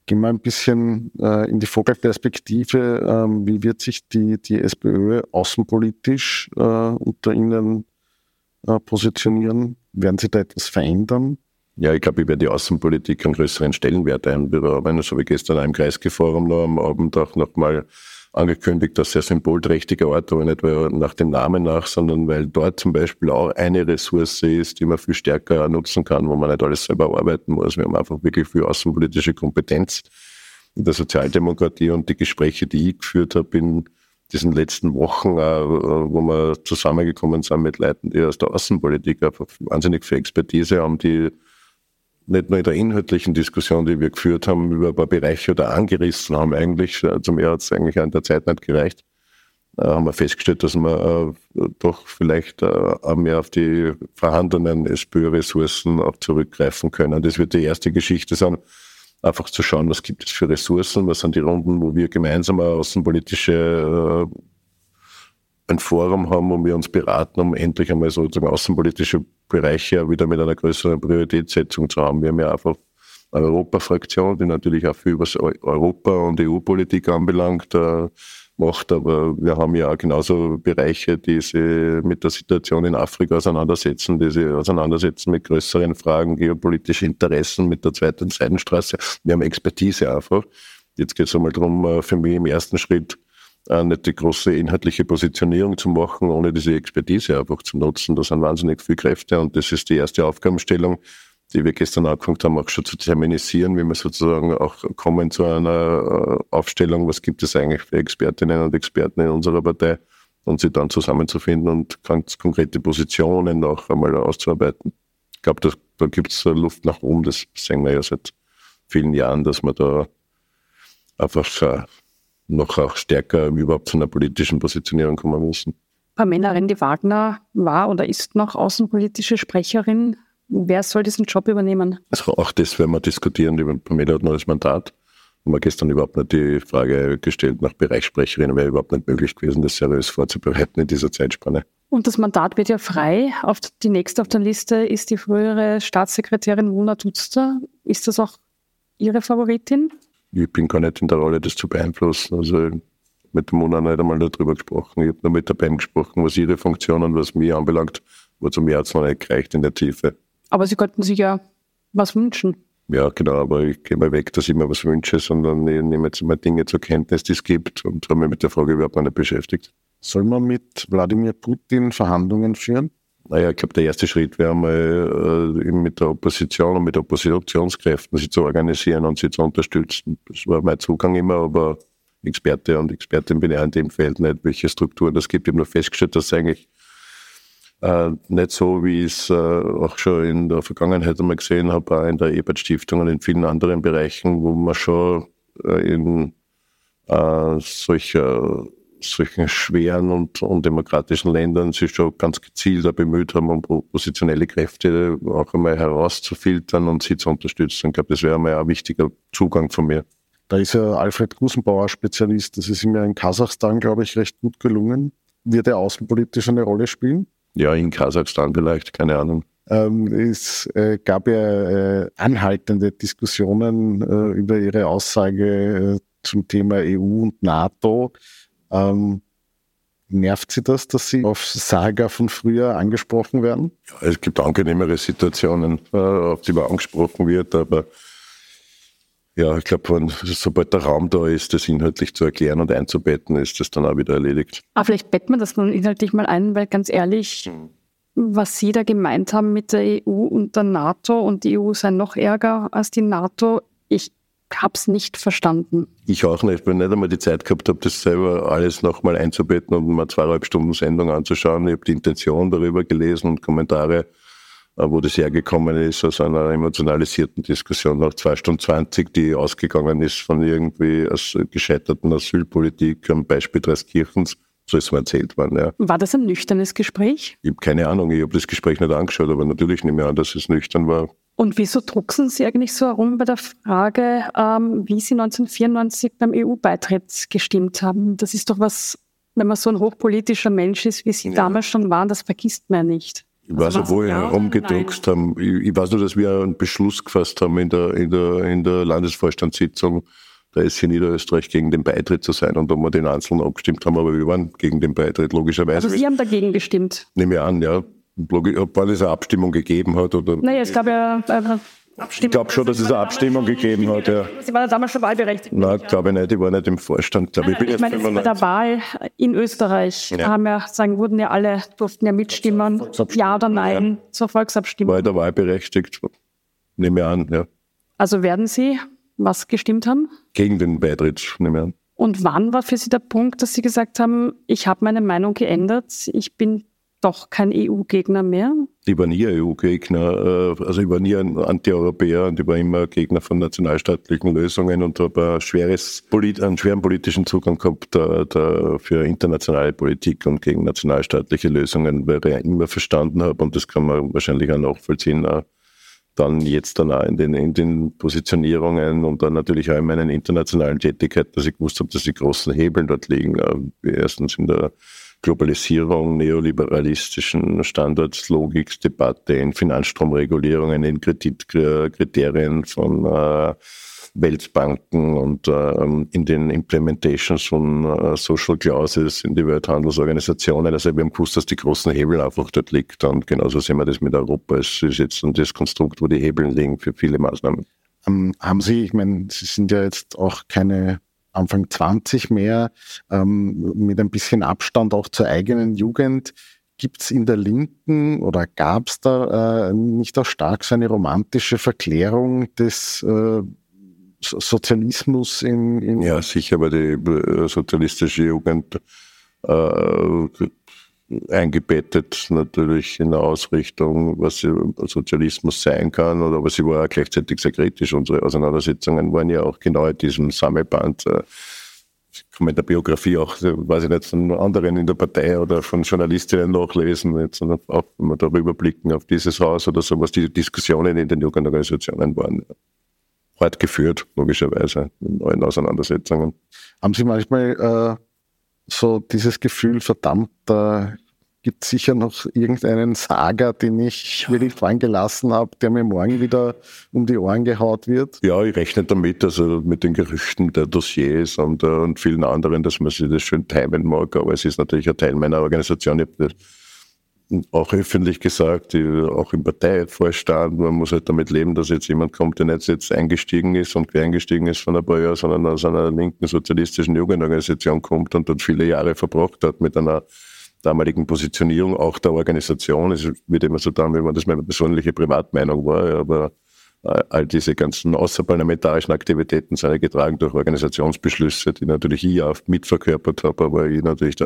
Gehen wir ein bisschen äh, in die Vogelperspektive. Ähm, wie wird sich die, die SPÖ außenpolitisch äh, unter Ihnen äh, positionieren? Werden Sie da etwas verändern? Ja, ich glaube, ich werde die Außenpolitik einen größeren Stellenwert einberaumen. Das habe ich gestern im Kreisgeforum noch am Abend auch nochmal angekündigt, dass sehr symbolträchtiger Ort, aber nicht weil nach dem Namen nach, sondern weil dort zum Beispiel auch eine Ressource ist, die man viel stärker nutzen kann, wo man nicht alles selber arbeiten muss. Wir haben einfach wirklich viel außenpolitische Kompetenz in der Sozialdemokratie und die Gespräche, die ich geführt habe in diesen letzten Wochen, äh, wo wir zusammengekommen sind mit Leuten, die aus der Außenpolitik wahnsinnig viel Expertise haben, die nicht nur in der inhaltlichen Diskussion, die wir geführt haben, über ein paar Bereiche oder angerissen haben, eigentlich, äh, zum mehr hat es eigentlich an der Zeit nicht gereicht, äh, haben wir festgestellt, dass wir doch vielleicht mehr auf die vorhandenen SPÖ-Ressourcen auch zurückgreifen können. Das wird die erste Geschichte sein einfach zu schauen, was gibt es für Ressourcen, was sind die Runden, wo wir gemeinsam außenpolitische ein Forum haben, wo wir uns beraten, um endlich einmal sozusagen außenpolitische Bereiche wieder mit einer größeren Prioritätssetzung zu haben. Wir haben ja einfach eine Europa-Fraktion, die natürlich auch viel über Europa- und EU-Politik anbelangt, äh, macht, aber wir haben ja auch genauso Bereiche, die sich mit der Situation in Afrika auseinandersetzen, die sich auseinandersetzen mit größeren Fragen, geopolitische Interessen, mit der zweiten Seidenstraße. Wir haben Expertise einfach. Jetzt geht es einmal darum, äh, für mich im ersten Schritt äh, nicht die große inhaltliche Positionierung zu machen, ohne diese Expertise einfach zu nutzen. Da sind wahnsinnig viele Kräfte und das ist die erste Aufgabenstellung die wir gestern angefangen haben, auch schon zu terminisieren, wie wir sozusagen auch kommen zu einer äh, Aufstellung, was gibt es eigentlich für Expertinnen und Experten in unserer Partei und sie dann zusammenzufinden und ganz konkrete Positionen auch einmal auszuarbeiten. Ich glaube, da, gibt es Luft nach oben, das sehen wir ja seit vielen Jahren, dass wir da einfach äh, noch auch stärker überhaupt zu einer politischen Positionierung kommen müssen. Pamela Rendi-Wagner war oder ist noch außenpolitische Sprecherin Wer soll diesen Job übernehmen? Also auch das werden wir diskutieren. Die Pamela hat noch das Mandat. Haben wir gestern überhaupt nicht die Frage gestellt nach Bereichssprecherin. Wäre überhaupt nicht möglich gewesen, das seriös vorzubereiten in dieser Zeitspanne. Und das Mandat wird ja frei. Auf die nächste auf der Liste ist die frühere Staatssekretärin Mona Dutzter. Ist das auch Ihre Favoritin? Ich bin gar nicht in der Rolle, das zu beeinflussen. Also mit der Mona nicht einmal darüber gesprochen. Ich habe nur mit der BEM gesprochen, was ihre Funktion und was mich anbelangt. Wozu mir hat es noch nicht gereicht in der Tiefe. Aber Sie könnten sich ja was wünschen. Ja, genau, aber ich gehe mal weg, dass ich mir was wünsche, sondern ich nehme jetzt mal Dinge zur Kenntnis, die es gibt und habe mich mit der Frage überhaupt nicht beschäftigt. Soll man mit Wladimir Putin Verhandlungen führen? Naja, ich glaube, der erste Schritt wäre mal äh, mit der Opposition und mit Oppositionskräften sie zu organisieren und sie zu unterstützen. Das war mein Zugang immer, aber Experte und Expertin bin ich in dem Feld nicht, welche Strukturen das gibt. Ich habe nur festgestellt, dass eigentlich äh, nicht so, wie ich es äh, auch schon in der Vergangenheit einmal gesehen habe, auch in der Ebert Stiftung und in vielen anderen Bereichen, wo man schon äh, in äh, solcher, solchen schweren und undemokratischen Ländern sich schon ganz gezielt bemüht haben, um oppositionelle Kräfte auch einmal herauszufiltern und sie zu unterstützen. Ich glaube, das wäre einmal ein wichtiger Zugang von mir. Da ist ja Alfred Gusenbauer Spezialist. Das ist ihm ja in Kasachstan, glaube ich, recht gut gelungen. Wird er außenpolitisch eine Rolle spielen? Ja, in Kasachstan vielleicht, keine Ahnung. Ähm, es äh, gab ja äh, anhaltende Diskussionen äh, über Ihre Aussage zum Thema EU und NATO. Ähm, nervt Sie das, dass Sie auf Saga von früher angesprochen werden? Ja, es gibt angenehmere Situationen, auf die man angesprochen wird, aber ja, ich glaube, sobald der Raum da ist, das inhaltlich zu erklären und einzubetten, ist das dann auch wieder erledigt. Aber vielleicht betten wir das nun inhaltlich mal ein, weil ganz ehrlich, was Sie da gemeint haben mit der EU und der NATO und die EU sei noch ärger als die NATO, ich habe es nicht verstanden. Ich auch nicht, weil ich nicht einmal die Zeit gehabt habe, das selber alles nochmal einzubetten und mal zweieinhalb Stunden Sendung anzuschauen. Ich habe die Intention darüber gelesen und Kommentare wo das hergekommen ist, aus einer emotionalisierten Diskussion nach zwei Stunden 20, die ausgegangen ist von irgendwie aus gescheiterten Asylpolitik am Beispiel Dreiskirchens. So ist mir erzählt worden, ja. War das ein nüchternes Gespräch? Ich habe keine Ahnung, ich habe das Gespräch nicht angeschaut, aber natürlich nehme ich an, dass es nüchtern war. Und wieso drucksen Sie eigentlich so herum bei der Frage, ähm, wie Sie 1994 beim EU-Beitritt gestimmt haben? Das ist doch was, wenn man so ein hochpolitischer Mensch ist, wie Sie ja. damals schon waren, das vergisst man ja nicht. Ich weiß nicht, wo wir herumgedruckt haben. Ich, ich, weiß nur, dass wir einen Beschluss gefasst haben in der, in der, in der Landesvorstandssitzung, da ist hier Niederösterreich gegen den Beitritt zu sein und da wir den Einzelnen abgestimmt haben, aber wir waren gegen den Beitritt, logischerweise. Also Sie haben dagegen gestimmt? Nehme ich an, ja. Ob es eine Abstimmung gegeben hat oder. Naja, es gab ja äh, Abstimmung. Ich glaube schon, dass es eine Abstimmung gegeben hat. Ja. Sie waren ja damals schon wahlberechtigt. Nein, glaube ich nicht. Ich war nicht im Vorstand. Glaub, ich, bin ich meine, bei der Wahl in Österreich ja. haben ja, sagen, wurden ja alle, durften ja mitstimmen. Ja oder nein ja. zur Volksabstimmung. War ich da wahlberechtigt? Nehme ich an, ja. Also werden Sie was gestimmt haben? Gegen den Beitritt, nehme ich an. Und wann war für Sie der Punkt, dass Sie gesagt haben, ich habe meine Meinung geändert, ich bin doch kein EU-Gegner mehr? Ich war nie EU-Gegner, äh, also ich war nie ein Anti-Europäer und ich war immer Gegner von nationalstaatlichen Lösungen und habe ein schweres, einen schweren politischen Zugang gehabt da, da für internationale Politik und gegen nationalstaatliche Lösungen, weil ich immer verstanden habe, und das kann man wahrscheinlich auch nachvollziehen, dann jetzt dann auch in den, in den Positionierungen und dann natürlich auch in meinen internationalen Tätigkeiten, dass ich gewusst habe, dass die großen Hebeln dort liegen. Erstens in der Globalisierung, neoliberalistischen Standardslogikdebatte, in Finanzstromregulierungen, in Kreditkriterien von äh, Weltbanken und äh, in den Implementations von äh, Social Clauses in die Welthandelsorganisationen. Also wir haben gewusst, dass die großen Hebel einfach dort liegt und genauso sehen wir das mit Europa. Es ist jetzt das Konstrukt, wo die Hebel liegen für viele Maßnahmen. Ähm, haben Sie, ich meine, Sie sind ja jetzt auch keine Anfang 20 mehr, ähm, mit ein bisschen Abstand auch zur eigenen Jugend. Gibt es in der Linken oder gab es da äh, nicht auch stark so eine romantische Verklärung des äh, Sozialismus in, in Ja, sicher, weil die äh, sozialistische Jugend äh, eingebettet natürlich in der Ausrichtung, was Sozialismus sein kann, oder aber sie war gleichzeitig sehr kritisch. Unsere Auseinandersetzungen waren ja auch genau in diesem Sammelband. Äh, ich kann in der Biografie auch, weiß ich nicht, von anderen in der Partei oder von Journalistinnen nachlesen, sondern auch, wenn wir darüber blicken auf dieses Haus oder so, was die Diskussionen in den Jugendorganisationen waren. Hart geführt, logischerweise, in neuen Auseinandersetzungen. Haben Sie manchmal äh, so dieses Gefühl, verdammt, da gibt sicher noch irgendeinen Saga, den ich wirklich vorhin gelassen habe, der mir morgen wieder um die Ohren gehaut wird? Ja, ich rechne damit, also mit den Gerüchten der Dossiers und, uh, und vielen anderen, dass man sich das schön timen mag, aber es ist natürlich ein Teil meiner Organisation. Ich habe auch öffentlich gesagt, auch im Parteivorstand, man muss halt damit leben, dass jetzt jemand kommt, der nicht jetzt eingestiegen ist und eingestiegen ist von ein paar Jahren, sondern aus einer linken sozialistischen Jugendorganisation kommt und dort viele Jahre verbracht hat mit einer damaligen Positionierung auch der Organisation. Es wird immer so dann, wenn man das meine persönliche Privatmeinung war, aber äh, all diese ganzen außerparlamentarischen Aktivitäten sind ja getragen durch Organisationsbeschlüsse, die natürlich ich oft mitverkörpert habe, aber ich natürlich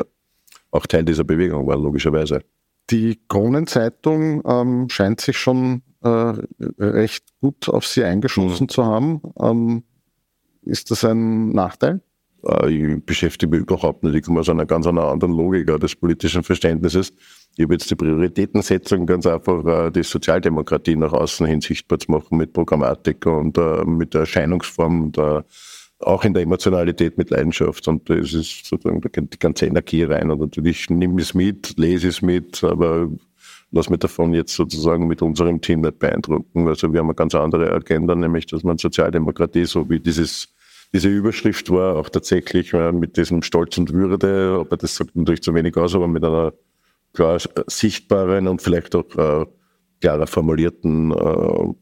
auch Teil dieser Bewegung war, logischerweise. Die Kronenzeitung ähm, scheint sich schon äh, recht gut auf Sie eingeschossen mhm. zu haben. Ähm, ist das ein Nachteil? Äh, ich beschäftige mich überhaupt nicht. Ich komme aus einer ganz anderen Logik des politischen Verständnisses. Ich habe jetzt die Prioritätensetzung ganz einfach, äh, die Sozialdemokratie nach außen hin sichtbar zu machen mit Programmatik und äh, mit der Erscheinungsform und auch in der Emotionalität mit Leidenschaft. Und das ist sozusagen die ganze Energie rein. Und natürlich nehme ich es mit, lese es mit, aber lass mich davon jetzt sozusagen mit unserem Team nicht beeindrucken. Also wir haben eine ganz andere Agenda, nämlich dass man Sozialdemokratie, so wie dieses diese Überschrift war auch tatsächlich äh, mit diesem Stolz und Würde, aber das sagt natürlich zu wenig aus, aber mit einer klar sichtbaren und vielleicht auch äh, klarer formulierten äh,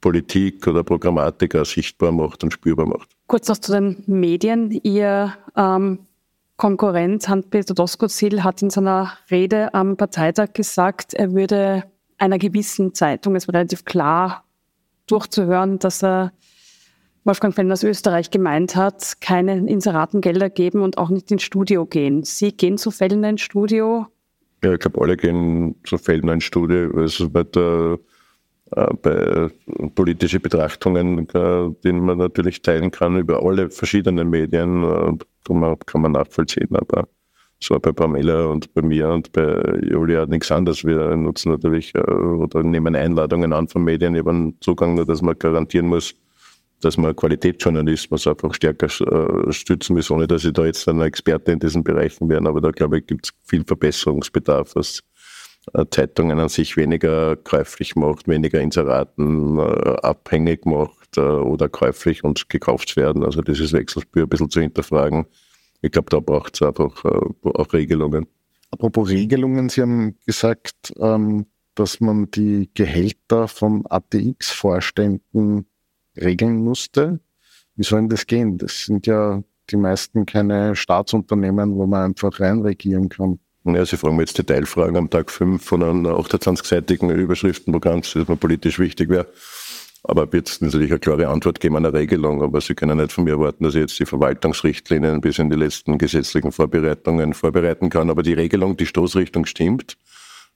Politik oder Programmatik auch sichtbar macht und spürbar macht. Kurz noch zu den Medien. Ihr ähm, Konkurrent Hans-Peter Doskozil hat in seiner Rede am Parteitag gesagt, er würde einer gewissen Zeitung, es war relativ klar durchzuhören, dass er Wolfgang Fellner aus Österreich gemeint hat, keine Inseratengelder geben und auch nicht ins Studio gehen. Sie gehen zu Fellner ins Studio? Ja, ich glaube, alle gehen zu Fellner ins Studio. Also bei, der, äh, bei politischen Betrachtungen, äh, die man natürlich teilen kann über alle verschiedenen Medien, äh, kann man nachvollziehen. Aber so bei Pamela und bei mir und bei Julia nichts anderes. Wir nutzen natürlich äh, oder nehmen Einladungen an von Medien über einen Zugang, nur dass man garantieren muss, dass man Qualitätsjournalismus einfach stärker äh, stützen muss, ohne dass ich da jetzt ein Experte in diesen Bereichen wäre. Aber da glaube ich, gibt es viel Verbesserungsbedarf, was äh, Zeitungen an sich weniger käuflich macht, weniger Inseraten äh, abhängig macht oder käuflich und gekauft werden. Also dieses Wechselspiel ein bisschen zu hinterfragen. Ich glaube, da braucht es einfach auch Regelungen. Apropos Regelungen, Sie haben gesagt, ähm, dass man die Gehälter von ATX-Vorständen regeln musste. Wie soll denn das gehen? Das sind ja die meisten keine Staatsunternehmen, wo man einfach reinregieren kann. Ja, Sie fragen mir jetzt Detailfragen am Tag 5 von einem 28-seitigen Überschriftenprogramm, das mir politisch wichtig wäre. Aber wird natürlich eine klare Antwort geben an eine Regelung. Aber Sie können nicht von mir erwarten, dass ich jetzt die Verwaltungsrichtlinien bis in die letzten gesetzlichen Vorbereitungen vorbereiten kann. Aber die Regelung, die Stoßrichtung stimmt.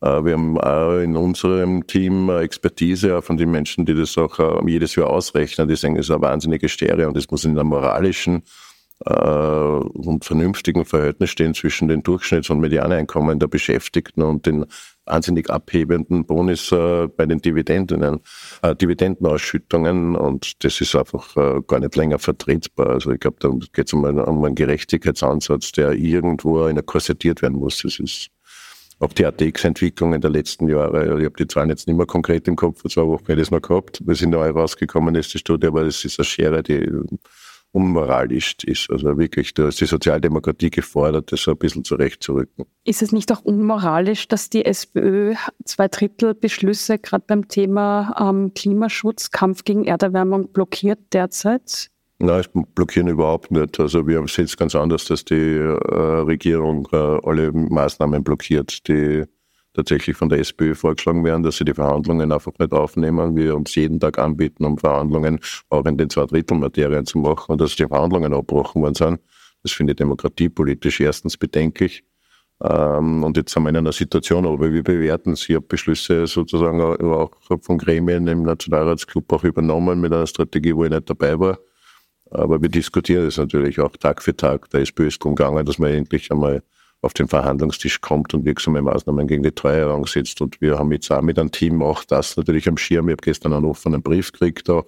Äh, wir haben auch in unserem Team Expertise von den Menschen, die das auch äh, jedes Jahr ausrechnen. Die sagen, das ist eine wahnsinnige Stereo und das muss in einem moralischen äh, und vernünftigen Verhältnis stehen zwischen den Durchschnitts- und Medianeinkommen der Beschäftigten und den wahnsinnig abhebenden Bonus äh, bei den Dividenden, äh, Dividendenausschüttungen und das ist einfach äh, gar nicht länger vertretbar. Also ich glaube, da geht es um, einen Gerechtigkeitsansatz, der irgendwo in korsettiert werden muss. Das ist auch die ATX-Entwicklung der letzten Jahre, ich habe die Zahlen jetzt nicht mehr konkret im Kopf, vor zwei Wochen hätte ich es noch gehabt, wir sind neu rausgekommen ist die Studie, aber es ist eine Schere, die unmoralisch ist. Also wirklich, da ist die Sozialdemokratie gefordert, das so ein bisschen zurechtzurücken. Ist es nicht auch unmoralisch, dass die SPÖ zwei Drittel Beschlüsse gerade beim Thema ähm, Klimaschutz, Kampf gegen Erderwärmung blockiert derzeit? Nein, es blockieren überhaupt nicht. Also wir sehen es ganz anders, dass die äh, Regierung äh, alle Maßnahmen blockiert, die tatsächlich von der SPÖ vorgeschlagen werden, dass sie die Verhandlungen einfach nicht aufnehmen. Wir uns jeden Tag anbieten, um Verhandlungen auch in den zwei Drittel Materien zu machen und dass die Verhandlungen abgebrochen worden sind. Das finde ich demokratiepolitisch erstens bedenklich. Ähm, und jetzt sind wir in einer Situation, aber wir bewerten sie, habe Beschlüsse sozusagen auch von Gremien im Nationalratsclub auch übernommen mit einer Strategie, wo ich nicht dabei war. Aber wir diskutieren es natürlich auch Tag für Tag. Da ist böse drum gegangen, dass man endlich einmal auf den Verhandlungstisch kommt und wirksame Maßnahmen gegen die Teuerung setzt. Und wir haben jetzt auch mit einem Team auch das natürlich am Schirm. Ich habe gestern einen offenen Brief gekriegt, auch,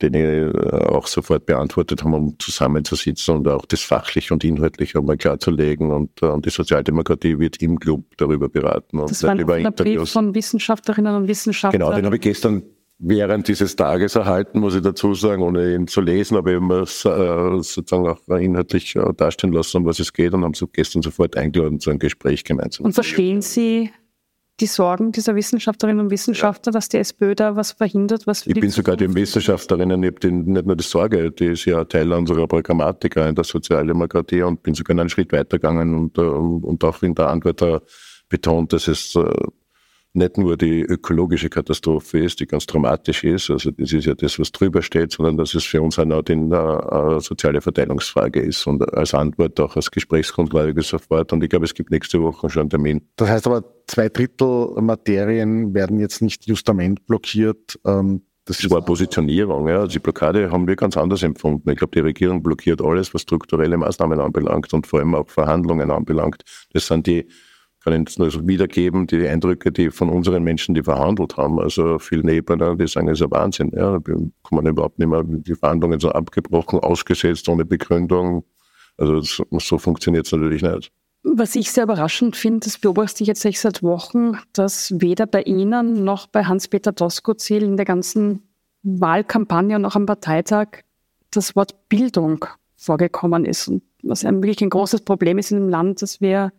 den ich äh, auch sofort beantwortet haben, um zusammenzusitzen und auch das fachlich und inhaltlich einmal klarzulegen. Und, äh, und die Sozialdemokratie wird im Club darüber beraten. Und das war ein Brief von Wissenschaftlerinnen und Wissenschaftlern. Genau, den habe ich gestern während dieses Tages erhalten, muss ich dazu sagen, ohne ihn zu lesen, aber eben äh, sozusagen auch inhaltlich äh, darstellen lassen, um was es geht und haben so gestern sofort eingeladen zu einem Gespräch gemeinsam. Und verstehen Sie die Sorgen dieser Wissenschaftlerinnen und Wissenschaftler, ja. dass die SPÖ da was verhindert? Was ich bin sogar den Wissenschaftlerinnen, ich habe nicht nur die Sorge, die ist ja Teil unserer Programmatiker in der Sozialdemokratie und bin sogar einen Schritt weitergegangen und, äh, und auch in der Antwort betont, dass es nicht nur die ökologische Katastrophe ist, die ganz dramatisch ist, also das ist ja das, was drüber steht, sondern dass es für uns auch noch eine, eine soziale Verteilungsfrage ist und als Antwort auch als Gesprächsgrundlage sofort. Und ich glaube, es gibt nächste Woche schon einen Termin. Das heißt aber, zwei Drittel Materien werden jetzt nicht justament blockiert. Ähm, das, das war Positionierung. Ja. Also die Blockade haben wir ganz anders empfunden. Ich glaube, die Regierung blockiert alles, was strukturelle Maßnahmen anbelangt und vor allem auch Verhandlungen anbelangt. Das sind die kann jetzt nur so wiedergeben, die Eindrücke, die von unseren Menschen, die verhandelt haben, also viel Nebener, die sagen, das ist ein Wahnsinn. Ja, kommen überhaupt nicht mehr, die Verhandlungen sind abgebrochen, ausgesetzt, ohne Begründung. Also so, so funktioniert es natürlich nicht. Was ich sehr überraschend finde, das beobachte ich jetzt seit Wochen, dass weder bei Ihnen noch bei Hans-Peter Doskozil in der ganzen Wahlkampagne und auch am Parteitag das Wort Bildung vorgekommen ist. Und was wirklich ein großes Problem ist in dem Land, dass wir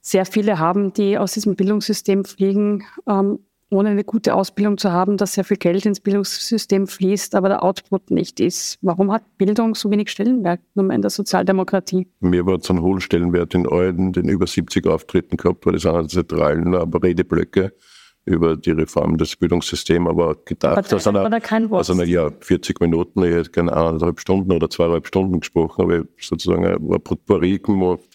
sehr viele haben, die aus diesem Bildungssystem fliegen, ähm, ohne eine gute Ausbildung zu haben, dass sehr viel Geld ins Bildungssystem fließt, aber der Output nicht ist. Warum hat Bildung so wenig Stellenwert in der Sozialdemokratie? Mir war es einen hohen Stellenwert in allen, den über 70 Auftritten gehabt, weil das einer der zentralen Redeblöcke über die Reform des Bildungssystems, aber gedacht aus einer, aus einer ja, 40 Minuten, ich hätte gerne eineinhalb Stunden oder zweieinhalb Stunden gesprochen, aber sozusagen ein Potpourri gemacht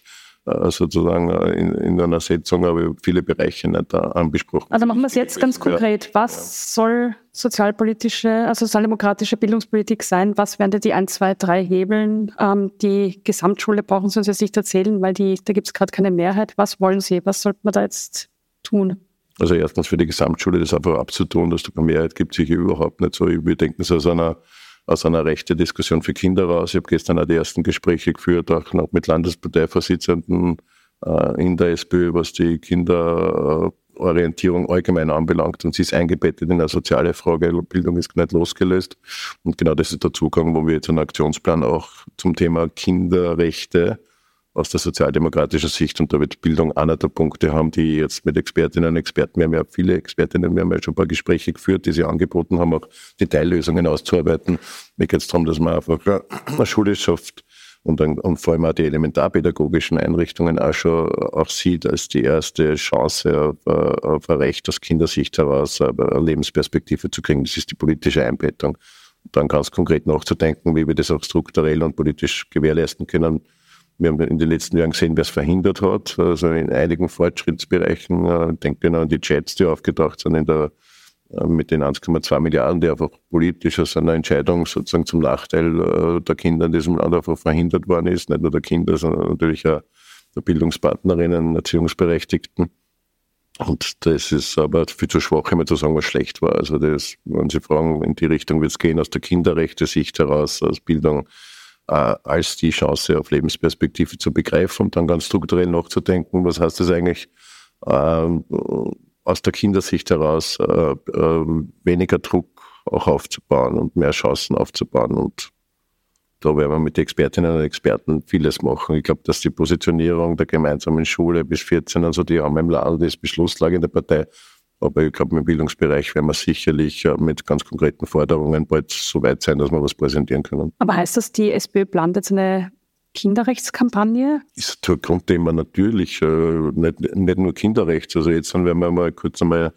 sozusagen äh, in, in, einer Sitzung habe ich viele Bereiche nicht äh, angesprochen. Also machen wir es jetzt ganz konkret. Was soll sozialpolitische, also sozialdemokratische Bildungspolitik sein? Was wären die ein, zwei, drei Hebeln? Ähm, die Gesamtschule brauchen Sie uns jetzt nicht erzählen, weil die, da gibt es gerade keine Mehrheit. Was wollen Sie? Was sollte man da jetzt tun? Also erstens für die Gesamtschule das einfach abzutun, dass da keine Mehrheit gibt, sicher überhaupt nicht so. Wir denken es aus einer aus einer rechten Diskussion für Kinder raus. Ich habe gestern auch die ersten Gespräche geführt, auch noch mit Landesparteivorsitzenden äh, in der SPÖ, was die Kinderorientierung allgemein anbelangt. Und sie ist eingebettet in eine soziale Frage. Bildung ist nicht losgelöst. Und genau das ist der Zugang, wo wir jetzt einen Aktionsplan auch zum Thema Kinderrechte aus der sozialdemokratischen Sicht und da wird Bildung einer der Punkte haben, die jetzt mit Expertinnen und Experten, wir haben ja viele Expertinnen, wir haben ja schon ein paar Gespräche geführt, die sie angeboten haben, auch Detaillösungen auszuarbeiten. Mir geht es darum, dass man einfach eine Schule schafft und, dann, und vor allem auch die elementarpädagogischen Einrichtungen auch schon auch sieht als die erste Chance auf, äh, auf ein Recht aus Kindersicht heraus, eine Lebensperspektive zu kriegen. Das ist die politische Einbettung. dann ganz konkret nachzudenken, wie wir das auch strukturell und politisch gewährleisten können wir haben in den letzten Jahren gesehen, wer es verhindert hat. Also in einigen Fortschrittsbereichen, äh, denkt genau an die Chats, die aufgetaucht sind in der, äh, mit den 1,2 Milliarden, die einfach politisch aus einer Entscheidung sozusagen zum Nachteil äh, der Kinder in diesem Land einfach verhindert worden ist. Nicht nur der Kinder, sondern natürlich auch der Bildungspartnerinnen, Erziehungsberechtigten. Und das ist aber viel zu schwach, immer zu sagen, was schlecht war. Also das, wenn Sie fragen, in die Richtung wird es gehen, aus der Kinderrechte-Sicht heraus, aus Bildung, als die Chance auf Lebensperspektive zu begreifen und dann ganz strukturell nachzudenken, was heißt das eigentlich äh, aus der Kindersicht heraus, äh, äh, weniger Druck auch aufzubauen und mehr Chancen aufzubauen. Und da werden wir mit den Expertinnen und Experten vieles machen. Ich glaube, dass die Positionierung der gemeinsamen Schule bis 14, also die haben im Land ist Beschlusslage in der Partei. Aber ich glaube, im Bildungsbereich werden wir sicherlich äh, mit ganz konkreten Forderungen bald so weit sein, dass wir was präsentieren können. Aber heißt das, die SPÖ plant jetzt eine Kinderrechtskampagne? Ist ein Grundthema natürlich, äh, nicht, nicht nur Kinderrecht. Also jetzt werden wir mal kurz einmal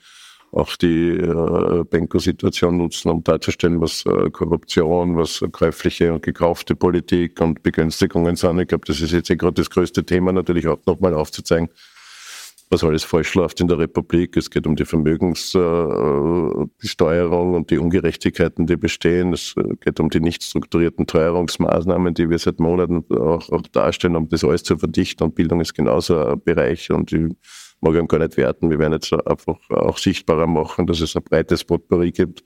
auch die äh, Benko-Situation nutzen, um darzustellen, was äh, Korruption, was käufliche und gekaufte Politik und Begünstigungen sind. Ich glaube, das ist jetzt eh gerade das größte Thema, natürlich auch nochmal aufzuzeigen, was alles falsch läuft in der Republik. Es geht um die Vermögensbesteuerung äh, und die Ungerechtigkeiten, die bestehen. Es geht um die nicht strukturierten Teuerungsmaßnahmen, die wir seit Monaten auch, auch darstellen, um das alles zu verdichten. Und Bildung ist genauso ein Bereich und die mag ich gar nicht werten. Wir werden jetzt einfach auch sichtbarer machen, dass es ein breites Potpourri gibt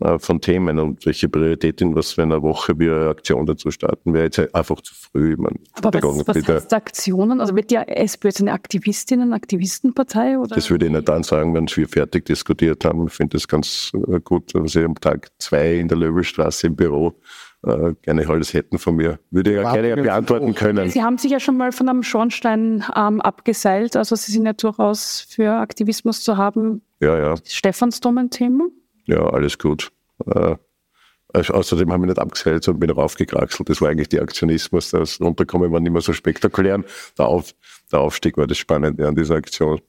äh, von Themen und welche Priorität in was für einer Woche wir eine Aktion dazu starten, wäre jetzt einfach zu früh. meine, Aber was, was heißt Aktionen? Also wird die SPÖ jetzt eine Aktivistinnen-, Aktivistenpartei? Oder? Das würde ich nicht dann sagen, wenn wir fertig diskutiert haben. Ich finde das ganz äh, gut, dass ich am Tag zwei in der Löwelstraße im Büro äh, gerne alles hätten von mir. Würde ich ja gerne beantworten können. Sie haben sich ja schon mal von einem Schornstein ähm, abgeseilt, also Sie sind ja durchaus für Aktivismus zu haben. Ja, ja. Stephansdom ein Thema? Ja, alles gut. Äh, außerdem haben wir nicht abgeseilt, sondern bin raufgekraxelt. Das war eigentlich der Aktionismus. Das Runterkommen war nicht mehr so spektakulär. Der, Auf, der Aufstieg war das Spannende an dieser Aktion.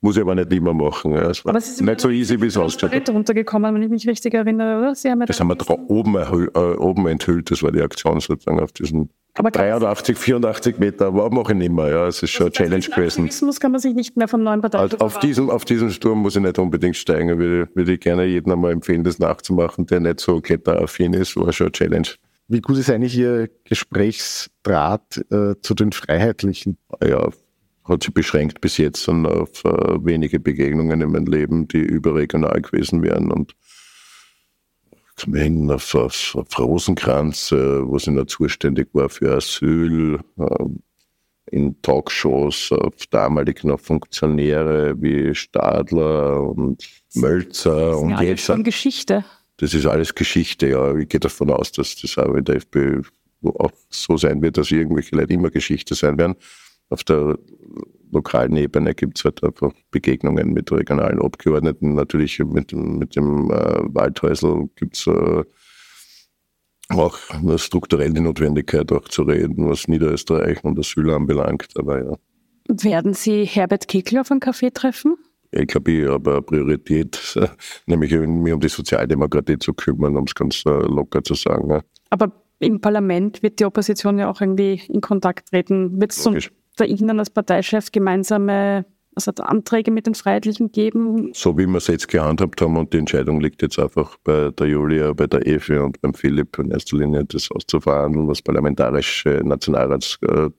Muss ich aber nicht immer machen. Ja. Es war nicht so easy, wie es ausschaut. Sie runtergekommen, wenn ich mich richtig erinnere, oder? Sie haben ja das haben wir oben, äh, oben enthüllt, das war die Aktion sozusagen auf diesen aber 83, 84 Meter, aber mache ich nicht mehr. Ja, es ist schon eine Challenge gewesen. Aktivismus kann man sich nicht mehr vom neuen Partei also auf diesen, auf diesen Sturm muss ich nicht unbedingt steigen. Würde, würde ich gerne jedem einmal empfehlen, das nachzumachen, der nicht so kletteraffin ist. War schon eine Challenge. Wie gut ist eigentlich Ihr Gesprächsdraht äh, zu den Freiheitlichen? Ja, hat sich beschränkt bis jetzt dann auf äh, wenige Begegnungen in meinem Leben, die überregional gewesen wären. Und zum Hängen auf, auf, auf Rosenkranz, äh, wo sie noch zuständig war für Asyl, äh, in Talkshows auf damalig noch Funktionäre wie Stadler und Mölzer das ist und ja jetzt. Schon Geschichte. Das ist alles Geschichte, ja. Ich gehe davon aus, dass das auch in der FPÖ auch so sein wird, dass irgendwelche Leute immer Geschichte sein werden. Auf der lokalen Ebene gibt es halt einfach Begegnungen mit regionalen Abgeordneten. Natürlich mit, mit dem äh, Waldhäusl gibt es äh, auch eine strukturelle Notwendigkeit, auch zu reden, was Niederösterreich und Asyl anbelangt. Aber ja. Werden Sie Herbert Kickl auf einen Kaffee treffen? Ich glaube, ich habe eine Priorität, nämlich mich um die Sozialdemokratie zu kümmern, um es ganz äh, locker zu sagen. Aber im Parlament wird die Opposition ja auch irgendwie in Kontakt treten. Wird es so bei Ihnen als Parteichef gemeinsame also Anträge mit den Freiheitlichen geben? So wie wir es jetzt gehandhabt haben und die Entscheidung liegt jetzt einfach bei der Julia, bei der Evi und beim Philipp in erster Linie, das auszuverhandeln, was parlamentarische Nationalrats äh,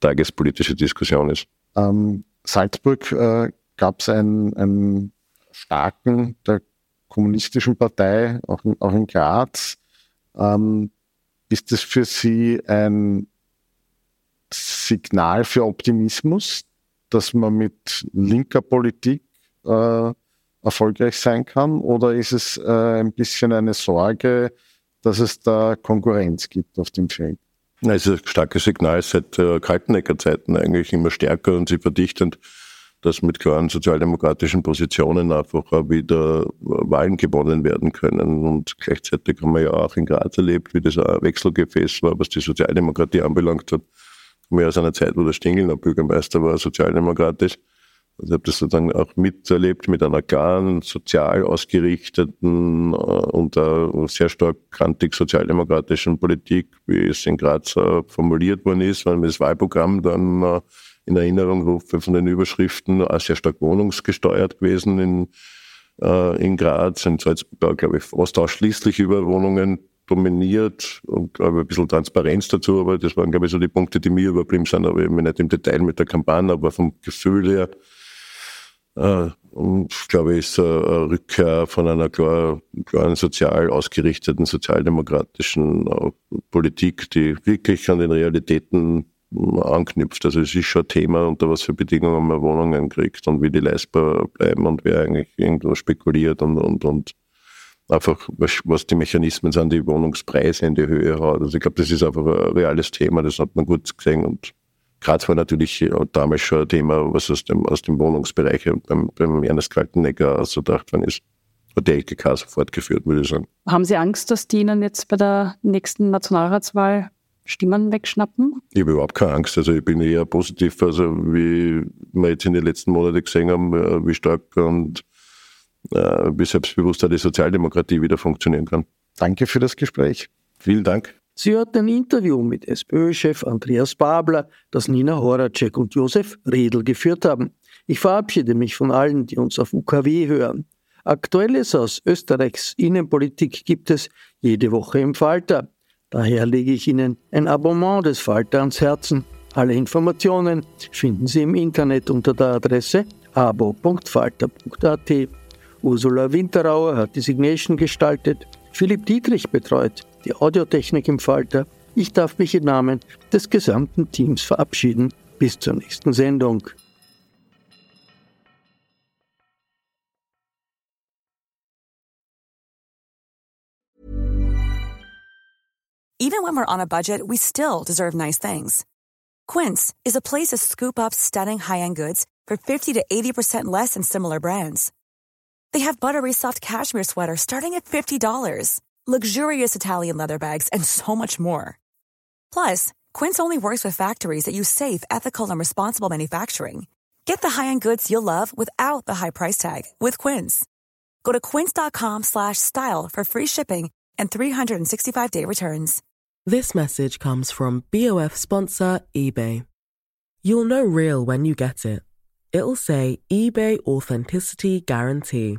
tagespolitische Diskussion ist. Ähm, Salzburg äh, gab es einen, einen starken der kommunistischen Partei, auch in, auch in Graz. Ähm, ist das für Sie ein Signal für Optimismus, dass man mit linker Politik äh, erfolgreich sein kann? Oder ist es äh, ein bisschen eine Sorge, dass es da Konkurrenz gibt auf dem Feld? Es ist ein starkes Signal seit äh, Kaltenecker-Zeiten eigentlich immer stärker und sie verdichtend, dass mit klaren sozialdemokratischen Positionen einfach wieder Wahlen gewonnen werden können. Und gleichzeitig haben wir ja auch in Graz erlebt, wie das ein Wechselgefäß war, was die Sozialdemokratie anbelangt hat mehr aus einer Zeit, wo der Stingel noch Bürgermeister war, sozialdemokratisch. Also ich habe das sozusagen auch miterlebt mit einer klaren, sozial ausgerichteten äh, und sehr stark kantig sozialdemokratischen Politik, wie es in Graz äh, formuliert worden ist, wenn man das Wahlprogramm dann äh, in Erinnerung rufe von den Überschriften, auch sehr stark wohnungsgesteuert gewesen in, in Graz, in Salzburg, glaube ich, fast ausschließlich über Wohnungen dominiert und glaube ein bisschen Transparenz dazu, aber das waren, glaube ich, so die Punkte, die mir überblieben sind, aber eben nicht im Detail mit der Kampagne, aber vom Gefühl her Äh, und ich glaube, es ist eine Rückkehr von einer klar, klaren sozial ausgerichteten, sozialdemokratischen äh, Politik, die wirklich an den Realitäten anknüpft. Also es ist schon ein Thema, unter was für Bedingungen man Wohnungen kriegt und wie die leistbar bleiben und wer eigentlich irgendwo spekuliert und, und, und einfach, was, was die Mechanismen sind, die Wohnungspreise in die Höhe haut. Also ich glaube, das ist einfach ein reales Thema, das hat man gut gesehen und Graz war natürlich damals schon ein Thema, was aus dem, aus dem Wohnungsbereich beim, beim Ernest Kaltenegger ausgedacht worden ist. Hat die LKK so fortgeführt, würde ich sagen. Haben Sie Angst, dass die Ihnen jetzt bei der nächsten Nationalratswahl Stimmen wegschnappen? Ich habe überhaupt keine Angst. Also ich bin eher positiv, also wie wir jetzt in den letzten Monaten gesehen haben, äh, wie stark und äh, wie selbstbewusster die Sozialdemokratie wieder funktionieren kann. Danke für das Gespräch. Vielen Dank. Sie hörten ein Interview mit SPÖ-Chef Andreas Babler, das Nina Horacek und Josef Redl geführt haben. Ich verabschiede mich von allen, die uns auf UKW hören. Aktuelles aus Österreichs Innenpolitik gibt es jede Woche im Falter. Daher lege ich Ihnen ein Abonnement des Falter ans Herzen. Alle Informationen finden Sie im Internet unter der Adresse abo.falter.at. Ursula Winterauer hat die Signation gestaltet, Philipp Dietrich betreut die Audiotechnik im Falter. Ich darf mich im Namen des gesamten Teams verabschieden. Bis zur nächsten Sendung. Even when we're on a budget, we still deserve nice things. Quince is a place to scoop up stunning high-end goods for 50 to 80% less than similar brands. They have buttery soft cashmere sweaters starting at $50 luxurious Italian leather bags, and so much more. Plus, Quince only works with factories that use safe, ethical, and responsible manufacturing. Get the high-end goods you'll love without the high price tag with Quince. Go to quince.com/style for free shipping and 365-day returns. This message comes from BOF sponsor eBay. You'll know real when you get it. It'll say eBay Authenticity Guarantee,